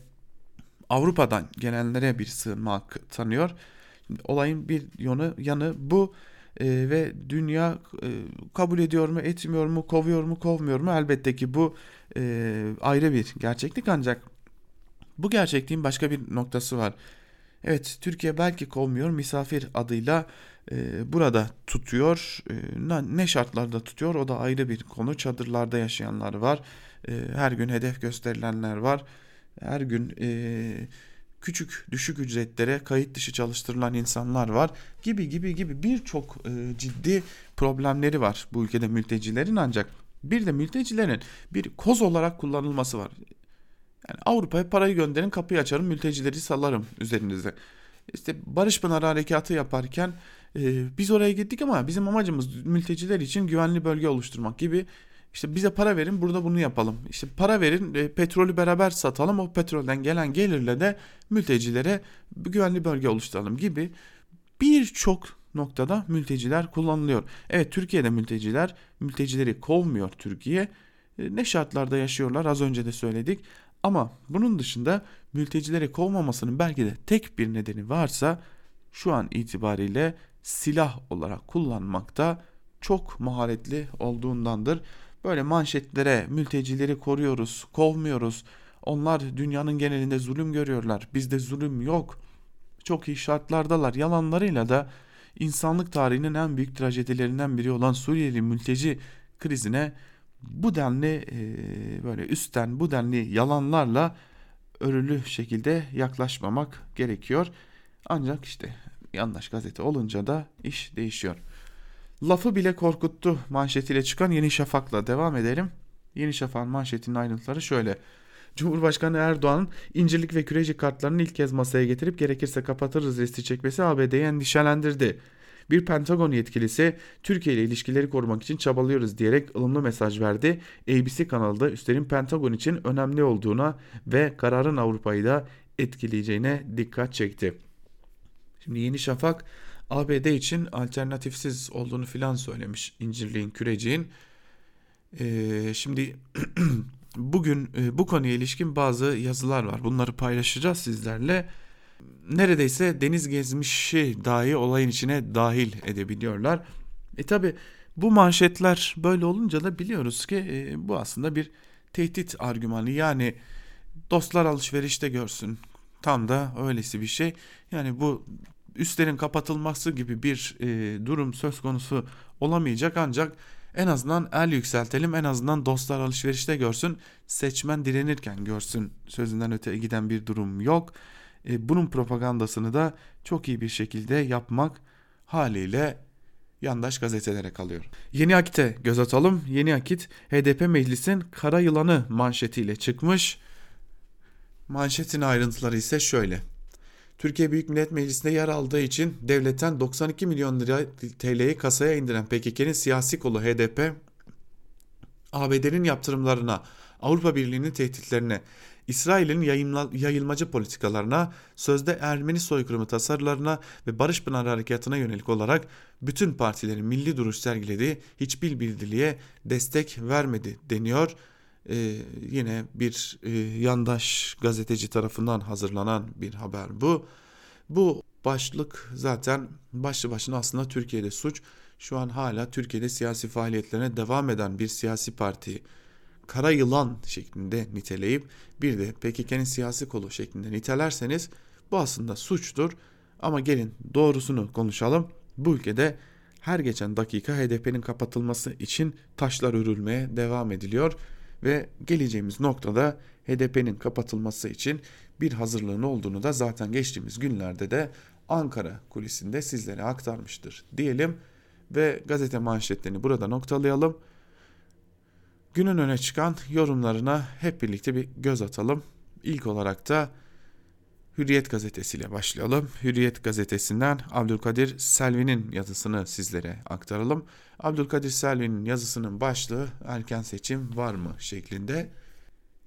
Avrupa'dan gelenlere bir sığınma hakkı tanıyor. Olayın bir yanı, yanı bu. E, ve dünya e, kabul ediyor mu etmiyor mu kovuyor mu kovmuyor mu? Elbette ki bu e, ayrı bir gerçeklik. Ancak bu gerçekliğin başka bir noktası var. Evet Türkiye belki kovmuyor misafir adıyla e, burada tutuyor. E, ne şartlarda tutuyor o da ayrı bir konu. Çadırlarda yaşayanlar var. E, her gün hedef gösterilenler var her gün e, küçük düşük ücretlere kayıt dışı çalıştırılan insanlar var gibi gibi gibi birçok e, ciddi problemleri var bu ülkede mültecilerin ancak bir de mültecilerin bir koz olarak kullanılması var. Yani Avrupa'ya parayı gönderin kapıyı açarım mültecileri salarım üzerinize. işte Barış Pınarı Harekatı yaparken e, biz oraya gittik ama bizim amacımız mülteciler için güvenli bölge oluşturmak gibi işte bize para verin burada bunu yapalım. İşte para verin e, petrolü beraber satalım o petrolden gelen gelirle de mültecilere güvenli bölge oluşturalım gibi birçok noktada mülteciler kullanılıyor. Evet Türkiye'de mülteciler mültecileri kovmuyor Türkiye. E, ne şartlarda yaşıyorlar az önce de söyledik. Ama bunun dışında mültecileri kovmamasının belki de tek bir nedeni varsa şu an itibariyle silah olarak kullanmakta çok maharetli olduğundandır. Böyle manşetlere mültecileri koruyoruz, kovmuyoruz. Onlar dünyanın genelinde zulüm görüyorlar. Bizde zulüm yok. Çok iyi şartlardalar. Yalanlarıyla da insanlık tarihinin en büyük trajedilerinden biri olan Suriyeli mülteci krizine bu denli e, böyle üstten bu denli yalanlarla örülü şekilde yaklaşmamak gerekiyor. Ancak işte yandaş gazete olunca da iş değişiyor. Lafı bile korkuttu manşetiyle çıkan Yeni Şafak'la devam edelim. Yeni Şafak'ın manşetinin ayrıntıları şöyle. Cumhurbaşkanı Erdoğan incirlik ve küreci kartlarını ilk kez masaya getirip gerekirse kapatırız resti çekmesi ABD'yi endişelendirdi. Bir Pentagon yetkilisi Türkiye ile ilişkileri korumak için çabalıyoruz diyerek ılımlı mesaj verdi. ABC kanalında üstlerin Pentagon için önemli olduğuna ve kararın Avrupa'yı da etkileyeceğine dikkat çekti. Şimdi Yeni Şafak ABD için alternatifsiz olduğunu filan söylemiş incirliğin küreciğin. Ee, şimdi bugün e, bu konuya ilişkin bazı yazılar var. Bunları paylaşacağız sizlerle. Neredeyse deniz gezmişi dahi olayın içine dahil edebiliyorlar. E tabi bu manşetler böyle olunca da biliyoruz ki e, bu aslında bir tehdit argümanı. Yani dostlar alışverişte görsün. Tam da öylesi bir şey. Yani bu üstlerin kapatılması gibi bir e, durum söz konusu olamayacak ancak en azından el yükseltelim en azından dostlar alışverişte görsün seçmen direnirken görsün sözünden öte giden bir durum yok. E, bunun propagandasını da çok iyi bir şekilde yapmak haliyle yandaş gazetelere kalıyor. Yeni Akit'e göz atalım. Yeni Akit HDP meclisin kara yılanı manşetiyle çıkmış. Manşetin ayrıntıları ise şöyle. Türkiye Büyük Millet Meclisi'nde yer aldığı için devletten 92 milyon lira TL'yi kasaya indiren PKK'nin siyasi kolu HDP, ABD'nin yaptırımlarına, Avrupa Birliği'nin tehditlerine, İsrail'in yayılmacı politikalarına, sözde Ermeni soykırımı tasarılarına ve Barış Pınar Harekatı'na yönelik olarak bütün partilerin milli duruş sergilediği hiçbir bildiriye destek vermedi deniyor e, yine bir e, yandaş gazeteci tarafından hazırlanan bir haber bu. Bu başlık zaten başlı başına aslında Türkiye'de suç. Şu an hala Türkiye'de siyasi faaliyetlerine devam eden bir siyasi parti kara yılan şeklinde niteleyip bir de PKK'nın siyasi kolu şeklinde nitelerseniz bu aslında suçtur. Ama gelin doğrusunu konuşalım. Bu ülkede her geçen dakika HDP'nin kapatılması için taşlar örülmeye devam ediliyor ve geleceğimiz noktada HDP'nin kapatılması için bir hazırlığın olduğunu da zaten geçtiğimiz günlerde de Ankara kulisinde sizlere aktarmıştır diyelim ve gazete manşetlerini burada noktalayalım. Günün öne çıkan yorumlarına hep birlikte bir göz atalım. İlk olarak da Hürriyet gazetesiyle başlayalım. Hürriyet gazetesinden Abdülkadir Selvi'nin yazısını sizlere aktaralım. Abdülkadir Selvi'nin yazısının başlığı erken seçim var mı şeklinde.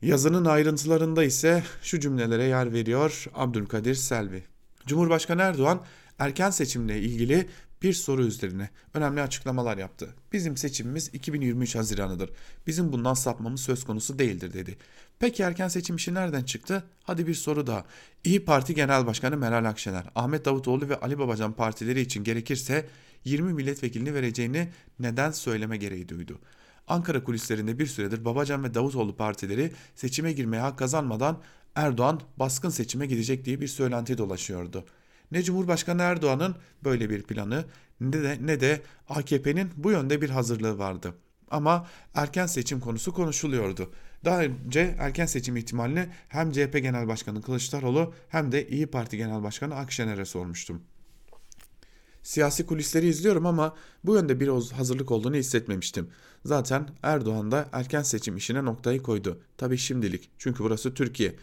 Yazının ayrıntılarında ise şu cümlelere yer veriyor Abdülkadir Selvi. Cumhurbaşkanı Erdoğan erken seçimle ilgili bir soru üzerine önemli açıklamalar yaptı. Bizim seçimimiz 2023 Haziran'ıdır. Bizim bundan sapmamız söz konusu değildir dedi. Peki erken seçim işi nereden çıktı? Hadi bir soru daha. İyi Parti Genel Başkanı Meral Akşener, Ahmet Davutoğlu ve Ali Babacan partileri için gerekirse 20 milletvekilini vereceğini neden söyleme gereği duydu? Ankara kulislerinde bir süredir Babacan ve Davutoğlu partileri seçime girmeye hak kazanmadan Erdoğan baskın seçime gidecek diye bir söylenti dolaşıyordu. Ne Cumhurbaşkanı Erdoğan'ın böyle bir planı ne de, ne de AKP'nin bu yönde bir hazırlığı vardı. Ama erken seçim konusu konuşuluyordu. Daha önce erken seçim ihtimalini hem CHP Genel Başkanı Kılıçdaroğlu hem de İyi Parti Genel Başkanı Akşener'e sormuştum. Siyasi kulisleri izliyorum ama bu yönde bir hazırlık olduğunu hissetmemiştim. Zaten Erdoğan da erken seçim işine noktayı koydu. Tabii şimdilik çünkü burası Türkiye.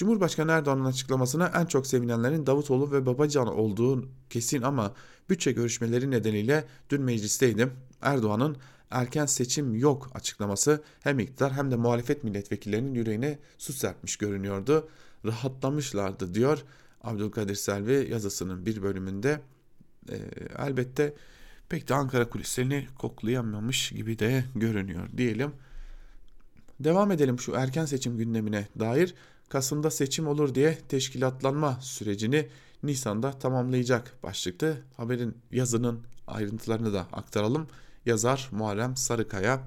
Cumhurbaşkanı Erdoğan'ın açıklamasına en çok sevinenlerin Davutoğlu ve Babacan olduğu kesin ama bütçe görüşmeleri nedeniyle dün meclisteydim. Erdoğan'ın erken seçim yok açıklaması hem iktidar hem de muhalefet milletvekillerinin yüreğine su serpmiş görünüyordu. Rahatlamışlardı diyor Abdülkadir Selvi yazısının bir bölümünde. E, elbette pek de Ankara kulislerini koklayamamış gibi de görünüyor diyelim. Devam edelim şu erken seçim gündemine dair. Kasım'da seçim olur diye teşkilatlanma sürecini Nisan'da tamamlayacak başlıklı haberin yazının ayrıntılarını da aktaralım. Yazar Muharrem Sarıkaya.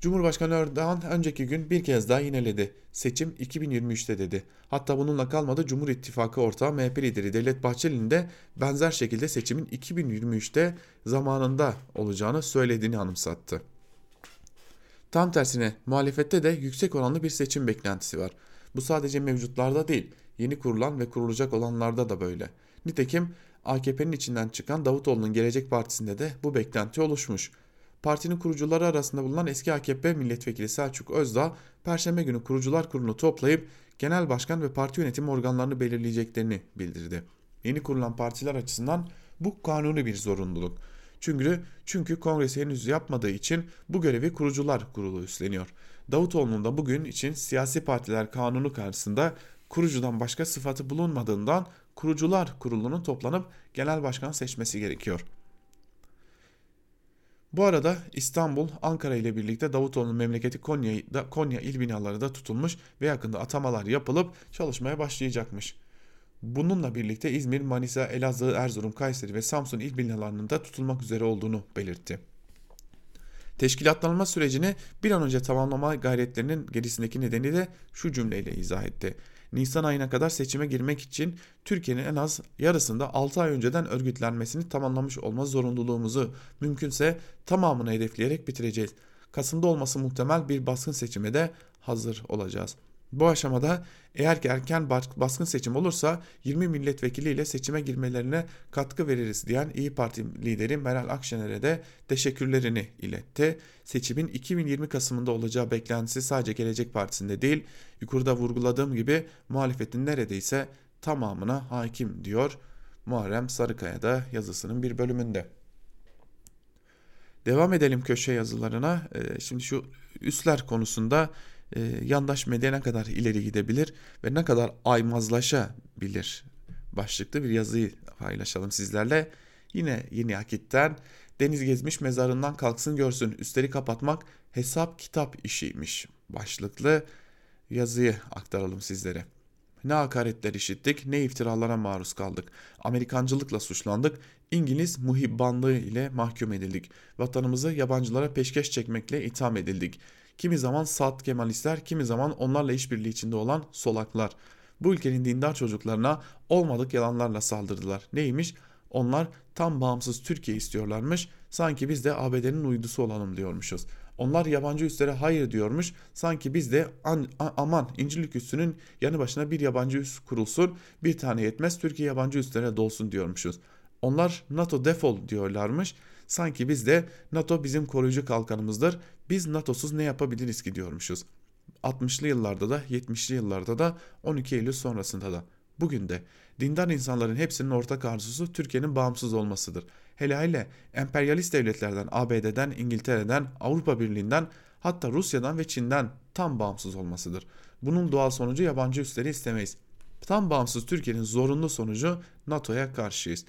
Cumhurbaşkanı Erdoğan önceki gün bir kez daha yineledi. Seçim 2023'te dedi. Hatta bununla kalmadı Cumhur İttifakı ortağı MHP lideri Devlet Bahçeli'nin de benzer şekilde seçimin 2023'te zamanında olacağını söylediğini anımsattı. Tam tersine muhalefette de yüksek oranlı bir seçim beklentisi var. Bu sadece mevcutlarda değil, yeni kurulan ve kurulacak olanlarda da böyle. Nitekim AKP'nin içinden çıkan Davutoğlu'nun Gelecek Partisi'nde de bu beklenti oluşmuş. Partinin kurucuları arasında bulunan eski AKP milletvekili Selçuk Özdağ, Perşembe günü kurucular kurulunu toplayıp genel başkan ve parti yönetim organlarını belirleyeceklerini bildirdi. Yeni kurulan partiler açısından bu kanuni bir zorunluluk. Çünkü, çünkü kongresi henüz yapmadığı için bu görevi kurucular kurulu üstleniyor. Davutoğlu'nun da bugün için siyasi partiler kanunu karşısında kurucudan başka sıfatı bulunmadığından kurucular kurulunun toplanıp genel başkan seçmesi gerekiyor. Bu arada İstanbul, Ankara ile birlikte Davutoğlu'nun memleketi Konya'da Konya il binaları da tutulmuş ve yakında atamalar yapılıp çalışmaya başlayacakmış. Bununla birlikte İzmir, Manisa, Elazığ, Erzurum, Kayseri ve Samsun il binalarının da tutulmak üzere olduğunu belirtti. Teşkilatlanma sürecini bir an önce tamamlama gayretlerinin gerisindeki nedeni de şu cümleyle izah etti. Nisan ayına kadar seçime girmek için Türkiye'nin en az yarısında 6 ay önceden örgütlenmesini tamamlamış olma zorunluluğumuzu mümkünse tamamını hedefleyerek bitireceğiz. Kasım'da olması muhtemel bir baskın seçime de hazır olacağız. Bu aşamada eğer ki erken baskın seçim olursa 20 milletvekiliyle seçime girmelerine katkı veririz diyen İyi Parti lideri Meral Akşener'e de teşekkürlerini iletti. Seçimin 2020 Kasım'ında olacağı beklentisi sadece Gelecek Partisi'nde değil, yukarıda vurguladığım gibi muhalefetin neredeyse tamamına hakim diyor Muharrem Sarıkaya da yazısının bir bölümünde. Devam edelim köşe yazılarına. Ee, şimdi şu üsler konusunda e, yandaş medya ne kadar ileri gidebilir ve ne kadar aymazlaşabilir başlıklı bir yazıyı paylaşalım sizlerle. Yine yeni akitten deniz gezmiş mezarından kalksın görsün üstleri kapatmak hesap kitap işiymiş başlıklı yazıyı aktaralım sizlere. Ne hakaretler işittik, ne iftiralara maruz kaldık. Amerikancılıkla suçlandık, İngiliz muhibbanlığı ile mahkum edildik. Vatanımızı yabancılara peşkeş çekmekle itham edildik. Kimi zaman Saad Kemalistler, kimi zaman onlarla işbirliği içinde olan solaklar. Bu ülkenin dindar çocuklarına olmadık yalanlarla saldırdılar. Neymiş? Onlar tam bağımsız Türkiye istiyorlarmış. Sanki biz de ABD'nin uydusu olalım diyormuşuz. Onlar yabancı üslere hayır diyormuş. Sanki biz de an, aman İncirlik üssünün yanı başına bir yabancı üs kurulsun. Bir tane yetmez Türkiye yabancı üslere dolsun diyormuşuz. Onlar NATO defol diyorlarmış. Sanki biz de NATO bizim koruyucu kalkanımızdır. Biz NATO'suz ne yapabiliriz ki diyormuşuz. 60'lı yıllarda da 70'li yıllarda da 12 Eylül sonrasında da. Bugün de dindar insanların hepsinin ortak arzusu Türkiye'nin bağımsız olmasıdır. Hele hele emperyalist devletlerden, ABD'den, İngiltere'den, Avrupa Birliği'nden hatta Rusya'dan ve Çin'den tam bağımsız olmasıdır. Bunun doğal sonucu yabancı üsleri istemeyiz. Tam bağımsız Türkiye'nin zorunlu sonucu NATO'ya karşıyız.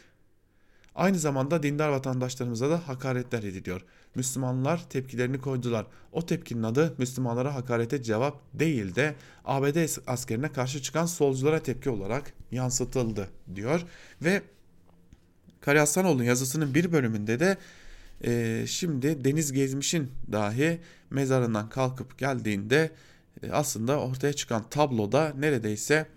Aynı zamanda dindar vatandaşlarımıza da hakaretler ediliyor. Müslümanlar tepkilerini koydular. O tepkinin adı Müslümanlara hakarete cevap değil de ABD askerine karşı çıkan solculara tepki olarak yansıtıldı diyor. Ve Karahassanoğlu'nun yazısının bir bölümünde de e, şimdi Deniz Gezmiş'in dahi mezarından kalkıp geldiğinde e, aslında ortaya çıkan tabloda neredeyse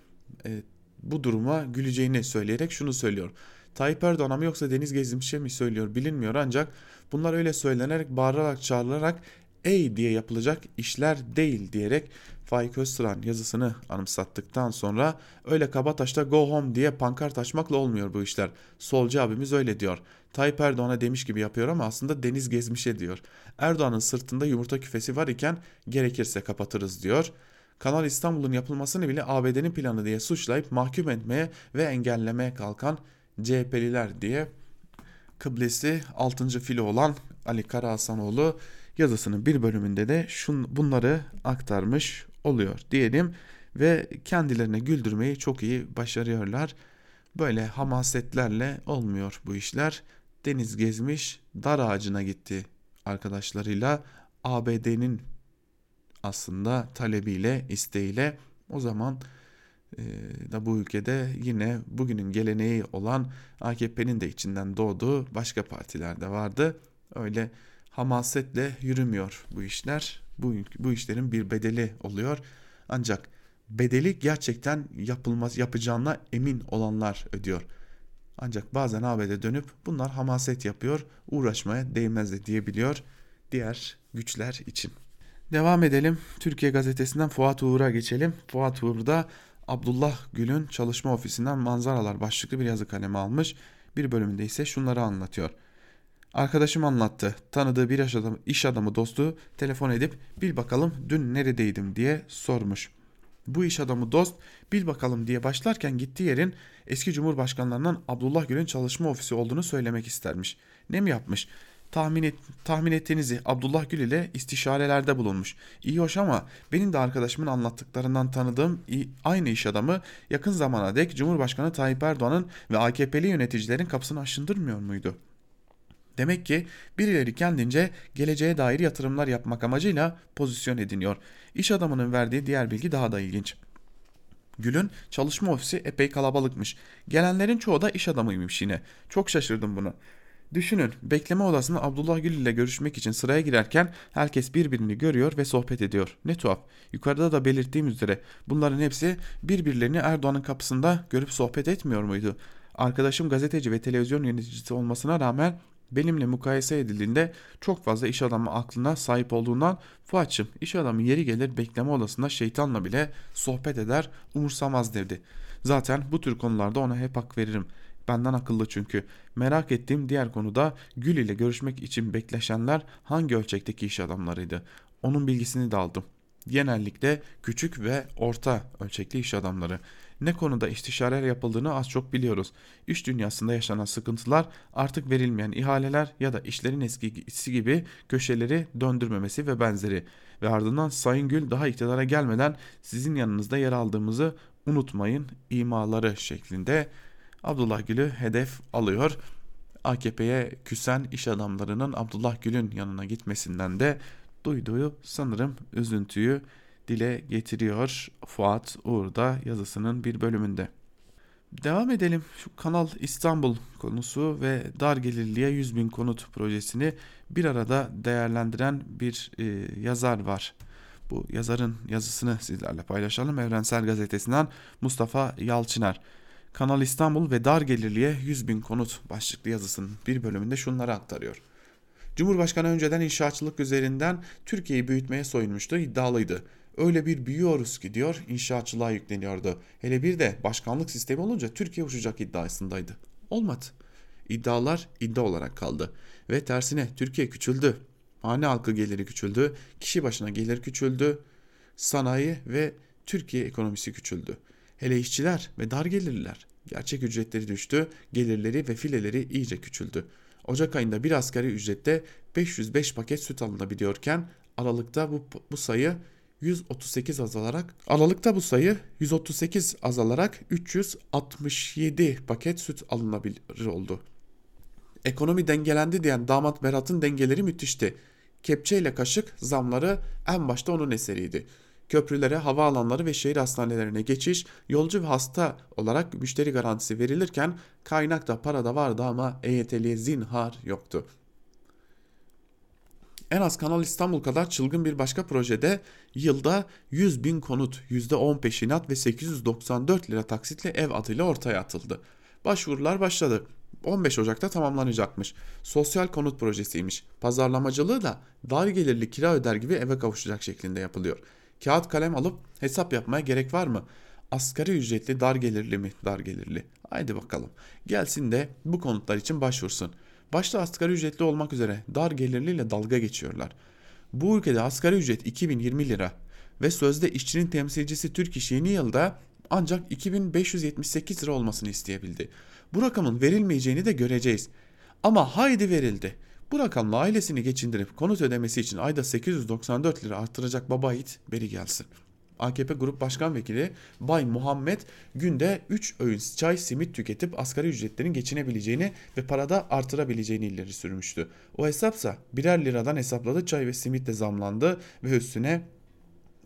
e, bu duruma güleceğini söyleyerek şunu söylüyor. Tayyip Erdoğan'a mı yoksa Deniz Gezmiş'e mi söylüyor bilinmiyor ancak bunlar öyle söylenerek bağırarak çağrılarak ey diye yapılacak işler değil diyerek Faik Öztürk'ün yazısını anımsattıktan sonra öyle Kabataş'ta go home diye pankart açmakla olmuyor bu işler. Solcu abimiz öyle diyor. Tayyip Erdoğan'a demiş gibi yapıyor ama aslında deniz gezmişe diyor. Erdoğan'ın sırtında yumurta küfesi var iken gerekirse kapatırız diyor. Kanal İstanbul'un yapılmasını bile ABD'nin planı diye suçlayıp mahkum etmeye ve engellemeye kalkan CHP'liler diye kıblesi 6. filo olan Ali Karahasanoğlu yazısının bir bölümünde de şun, bunları aktarmış oluyor diyelim ve kendilerine güldürmeyi çok iyi başarıyorlar. Böyle hamasetlerle olmuyor bu işler. Deniz gezmiş, dar ağacına gitti arkadaşlarıyla ABD'nin aslında talebiyle, isteğiyle o zaman da bu ülkede yine bugünün geleneği olan AKP'nin de içinden doğduğu başka partiler de vardı. Öyle hamasetle yürümüyor bu işler. Bu, bu işlerin bir bedeli oluyor. Ancak bedeli gerçekten yapılmaz yapacağına emin olanlar ödüyor. Ancak bazen ABD dönüp bunlar hamaset yapıyor, uğraşmaya değmez de diyebiliyor diğer güçler için. Devam edelim. Türkiye gazetesinden Fuat Uğur'a geçelim. Fuat Uğur da Abdullah Gül'ün çalışma ofisinden manzaralar başlıklı bir yazı kalemi almış. Bir bölümünde ise şunları anlatıyor. Arkadaşım anlattı. Tanıdığı bir iş adamı, iş adamı dostu telefon edip bil bakalım dün neredeydim diye sormuş. Bu iş adamı dost bil bakalım diye başlarken gittiği yerin eski cumhurbaşkanlarından Abdullah Gül'ün çalışma ofisi olduğunu söylemek istermiş. Ne mi yapmış? Tahmin, et, tahmin ettiğinizi Abdullah Gül ile istişarelerde bulunmuş. İyi hoş ama benim de arkadaşımın anlattıklarından tanıdığım aynı iş adamı yakın zamana dek Cumhurbaşkanı Tayyip Erdoğan'ın ve AKP'li yöneticilerin kapısını aşındırmıyor muydu? Demek ki birileri kendince geleceğe dair yatırımlar yapmak amacıyla pozisyon ediniyor. İş adamının verdiği diğer bilgi daha da ilginç. Gül'ün çalışma ofisi epey kalabalıkmış. Gelenlerin çoğu da iş adamıymış yine. Çok şaşırdım bunu. Düşünün bekleme odasında Abdullah Gül ile görüşmek için sıraya girerken herkes birbirini görüyor ve sohbet ediyor. Ne tuhaf. Yukarıda da belirttiğim üzere bunların hepsi birbirlerini Erdoğan'ın kapısında görüp sohbet etmiyor muydu? Arkadaşım gazeteci ve televizyon yöneticisi olmasına rağmen benimle mukayese edildiğinde çok fazla iş adamı aklına sahip olduğundan Fuat'cığım iş adamı yeri gelir bekleme odasında şeytanla bile sohbet eder umursamaz dedi. Zaten bu tür konularda ona hep hak veririm. Benden akıllı çünkü. Merak ettiğim diğer konuda Gül ile görüşmek için bekleşenler hangi ölçekteki iş adamlarıydı? Onun bilgisini de aldım. Genellikle küçük ve orta ölçekli iş adamları. Ne konuda istişareler yapıldığını az çok biliyoruz. İş dünyasında yaşanan sıkıntılar artık verilmeyen ihaleler ya da işlerin eskisi gibi köşeleri döndürmemesi ve benzeri. Ve ardından Sayın Gül daha iktidara gelmeden sizin yanınızda yer aldığımızı unutmayın imaları şeklinde Abdullah Gül'ü hedef alıyor. AKP'ye küsen iş adamlarının Abdullah Gül'ün yanına gitmesinden de duyduğu sanırım üzüntüyü dile getiriyor Fuat Uğur'da yazısının bir bölümünde. Devam edelim şu Kanal İstanbul konusu ve dar gelirliye 100 bin konut projesini bir arada değerlendiren bir e, yazar var. Bu yazarın yazısını sizlerle paylaşalım. Evrensel Gazetesi'nden Mustafa Yalçıner. Kanal İstanbul ve dar gelirliye 100 bin konut başlıklı yazısının bir bölümünde şunları aktarıyor. Cumhurbaşkanı önceden inşaatçılık üzerinden Türkiye'yi büyütmeye soyunmuştu, iddialıydı. Öyle bir büyüyoruz ki diyor inşaatçılığa yükleniyordu. Hele bir de başkanlık sistemi olunca Türkiye uçacak iddiasındaydı. Olmadı. İddialar iddia olarak kaldı. Ve tersine Türkiye küçüldü. Hane halkı geliri küçüldü. Kişi başına gelir küçüldü. Sanayi ve Türkiye ekonomisi küçüldü. Hele işçiler ve dar gelirliler. Gerçek ücretleri düştü, gelirleri ve fileleri iyice küçüldü. Ocak ayında bir asgari ücrette 505 paket süt alınabiliyorken Aralıkta bu, bu sayı 138 azalarak Aralıkta bu sayı 138 azalarak 367 paket süt alınabilir oldu. Ekonomi dengelendi diyen damat Berat'ın dengeleri müthişti. Kepçe ile kaşık zamları en başta onun eseriydi köprülere, havaalanları ve şehir hastanelerine geçiş, yolcu ve hasta olarak müşteri garantisi verilirken kaynakta parada vardı ama EYT'liye zinhar yoktu. En az Kanal İstanbul kadar çılgın bir başka projede yılda 100 bin konut, %10 peşinat ve 894 lira taksitle ev adıyla ortaya atıldı. Başvurular başladı. 15 Ocak'ta tamamlanacakmış. Sosyal konut projesiymiş. Pazarlamacılığı da dar gelirli kira öder gibi eve kavuşacak şeklinde yapılıyor. Kağıt kalem alıp hesap yapmaya gerek var mı? Asgari ücretli dar gelirli mi dar gelirli? Haydi bakalım. Gelsin de bu konutlar için başvursun. Başta asgari ücretli olmak üzere dar gelirliyle dalga geçiyorlar. Bu ülkede asgari ücret 2020 lira. ve sözde işçinin temsilcisi Türk İş yeni yılda ancak 2578 lira olmasını isteyebildi. Bu rakamın verilmeyeceğini de göreceğiz. Ama haydi verildi. Bu rakamla ailesini geçindirip konut ödemesi için ayda 894 lira arttıracak baba yiğit beri gelsin. AKP Grup Başkan Vekili Bay Muhammed günde 3 öğün çay simit tüketip asgari ücretlerin geçinebileceğini ve parada artırabileceğini ileri sürmüştü. O hesapsa birer liradan hesapladı çay ve simit de zamlandı ve üstüne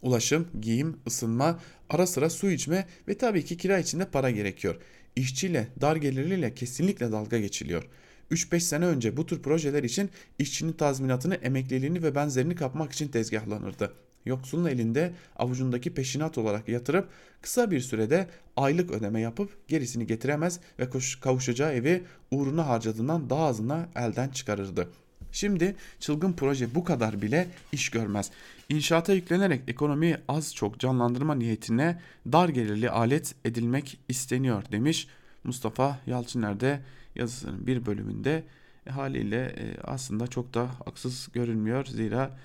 ulaşım, giyim, ısınma, ara sıra su içme ve tabii ki kira içinde para gerekiyor. İşçiyle, dar gelirliyle kesinlikle dalga geçiliyor. 3-5 sene önce bu tür projeler için işçinin tazminatını, emekliliğini ve benzerini kapmak için tezgahlanırdı. Yoksulun elinde avucundaki peşinat olarak yatırıp kısa bir sürede aylık ödeme yapıp gerisini getiremez ve kavuşacağı evi uğruna harcadığından daha azına elden çıkarırdı. Şimdi çılgın proje bu kadar bile iş görmez. İnşaata yüklenerek ekonomiyi az çok canlandırma niyetine dar gelirli alet edilmek isteniyor demiş Mustafa Yalçıner de yazısının bir bölümünde e, haliyle e, aslında çok da haksız görünmüyor. Zira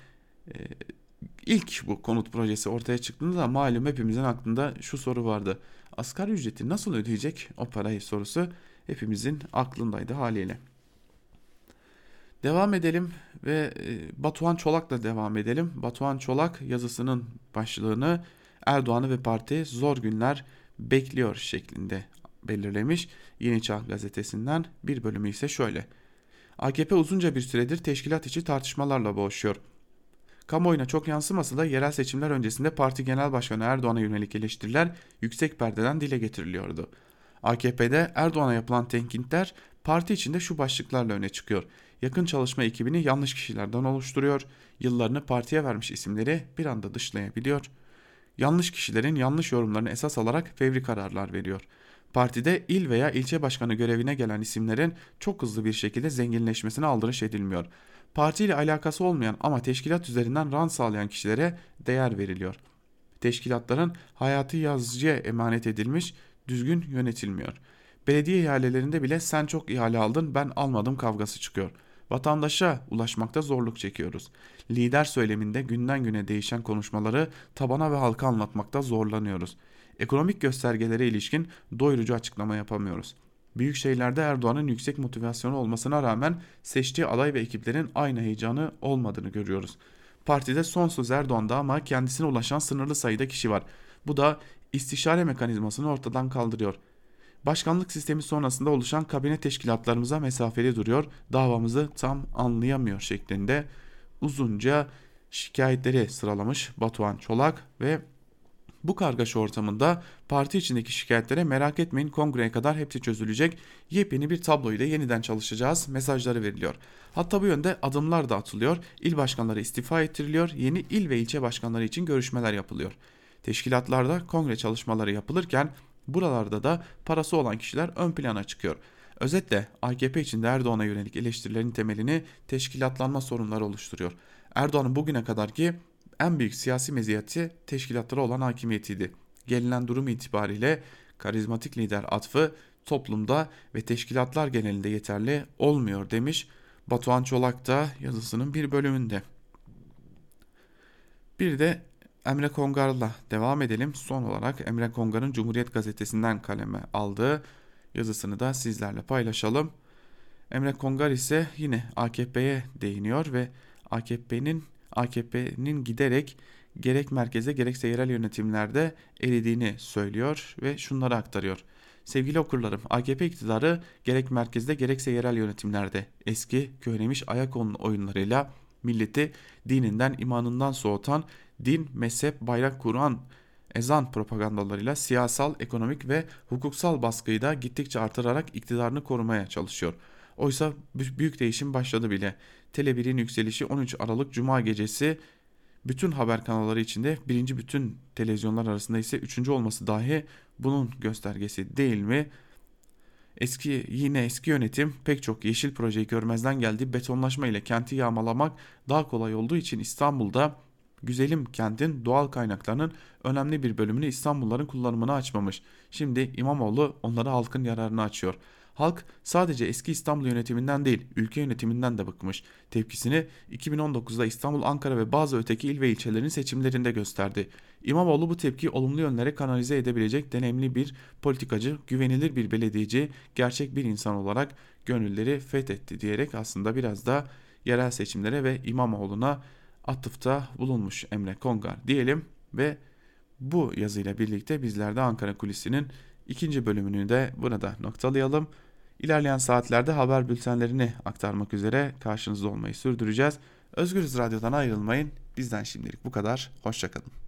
e, ilk bu konut projesi ortaya çıktığında malum hepimizin aklında şu soru vardı. Asgari ücreti nasıl ödeyecek o parayı sorusu hepimizin aklındaydı haliyle. Devam edelim ve Batuhan Çolak'la devam edelim. Batuhan Çolak yazısının başlığını Erdoğan'ı ve parti zor günler bekliyor şeklinde belirlemiş. Yeni Çağ gazetesinden bir bölümü ise şöyle. AKP uzunca bir süredir teşkilat içi tartışmalarla boğuşuyor. Kamuoyuna çok yansımasa da yerel seçimler öncesinde parti genel başkanı Erdoğan'a yönelik eleştiriler yüksek perdeden dile getiriliyordu. AKP'de Erdoğan'a yapılan tenkitler parti içinde şu başlıklarla öne çıkıyor. Yakın çalışma ekibini yanlış kişilerden oluşturuyor, yıllarını partiye vermiş isimleri bir anda dışlayabiliyor. Yanlış kişilerin yanlış yorumlarını esas alarak fevri kararlar veriyor. Partide il veya ilçe başkanı görevine gelen isimlerin çok hızlı bir şekilde zenginleşmesine aldırış edilmiyor. Parti ile alakası olmayan ama teşkilat üzerinden rant sağlayan kişilere değer veriliyor. Teşkilatların hayatı yazıcıya emanet edilmiş, düzgün yönetilmiyor. Belediye ihalelerinde bile sen çok ihale aldın ben almadım kavgası çıkıyor. Vatandaşa ulaşmakta zorluk çekiyoruz. Lider söyleminde günden güne değişen konuşmaları tabana ve halka anlatmakta zorlanıyoruz. Ekonomik göstergelere ilişkin doyurucu açıklama yapamıyoruz. Büyük şehirlerde Erdoğan'ın yüksek motivasyonu olmasına rağmen seçtiği aday ve ekiplerin aynı heyecanı olmadığını görüyoruz. Partide son söz Erdoğan'da ama kendisine ulaşan sınırlı sayıda kişi var. Bu da istişare mekanizmasını ortadan kaldırıyor. Başkanlık sistemi sonrasında oluşan kabine teşkilatlarımıza mesafeli duruyor, davamızı tam anlayamıyor şeklinde uzunca şikayetleri sıralamış Batuhan Çolak ve bu kargaşa ortamında parti içindeki şikayetlere merak etmeyin kongreye kadar hepsi çözülecek. Yepyeni bir tabloyu da yeniden çalışacağız mesajları veriliyor. Hatta bu yönde adımlar da atılıyor. İl başkanları istifa ettiriliyor. Yeni il ve ilçe başkanları için görüşmeler yapılıyor. Teşkilatlarda kongre çalışmaları yapılırken buralarda da parası olan kişiler ön plana çıkıyor. Özetle AKP içinde Erdoğan'a yönelik eleştirilerin temelini teşkilatlanma sorunları oluşturuyor. Erdoğan'ın bugüne kadarki en büyük siyasi meziyeti teşkilatlara olan hakimiyetiydi. Gelinen durum itibariyle karizmatik lider atfı toplumda ve teşkilatlar genelinde yeterli olmuyor demiş Batuhan Çolak da yazısının bir bölümünde. Bir de Emre Kongar'la devam edelim. Son olarak Emre Kongar'ın Cumhuriyet Gazetesi'nden kaleme aldığı yazısını da sizlerle paylaşalım. Emre Kongar ise yine AKP'ye değiniyor ve AKP'nin AKP'nin giderek gerek merkeze gerekse yerel yönetimlerde eridiğini söylüyor ve şunları aktarıyor. Sevgili okurlarım, AKP iktidarı gerek merkezde gerekse yerel yönetimlerde eski, köhnemiş ayak oyunlarıyla milleti dininden, imanından soğutan, din, mezhep, bayrak, Kur'an, ezan propagandalarıyla siyasal, ekonomik ve hukuksal baskıyı da gittikçe artırarak iktidarını korumaya çalışıyor. Oysa büyük değişim başladı bile. Tele1'in yükselişi 13 Aralık Cuma gecesi bütün haber kanalları içinde birinci bütün televizyonlar arasında ise üçüncü olması dahi bunun göstergesi değil mi? Eski yine eski yönetim pek çok yeşil projeyi görmezden geldi. Betonlaşma ile kenti yağmalamak daha kolay olduğu için İstanbul'da güzelim kentin doğal kaynaklarının önemli bir bölümünü İstanbulluların kullanımına açmamış. Şimdi İmamoğlu onları halkın yararına açıyor. Halk sadece eski İstanbul yönetiminden değil, ülke yönetiminden de bıkmış. Tepkisini 2019'da İstanbul, Ankara ve bazı öteki il ve ilçelerin seçimlerinde gösterdi. İmamoğlu bu tepkiyi olumlu yönlere kanalize edebilecek deneyimli bir politikacı, güvenilir bir belediyeci, gerçek bir insan olarak gönülleri fethetti diyerek aslında biraz da yerel seçimlere ve İmamoğlu'na atıfta bulunmuş Emre Kongar diyelim ve bu yazıyla birlikte bizler de Ankara Kulisi'nin ikinci bölümünü de burada noktalayalım. İlerleyen saatlerde haber bültenlerini aktarmak üzere karşınızda olmayı sürdüreceğiz. Özgürüz Radyo'dan ayrılmayın. Bizden şimdilik bu kadar. Hoşçakalın.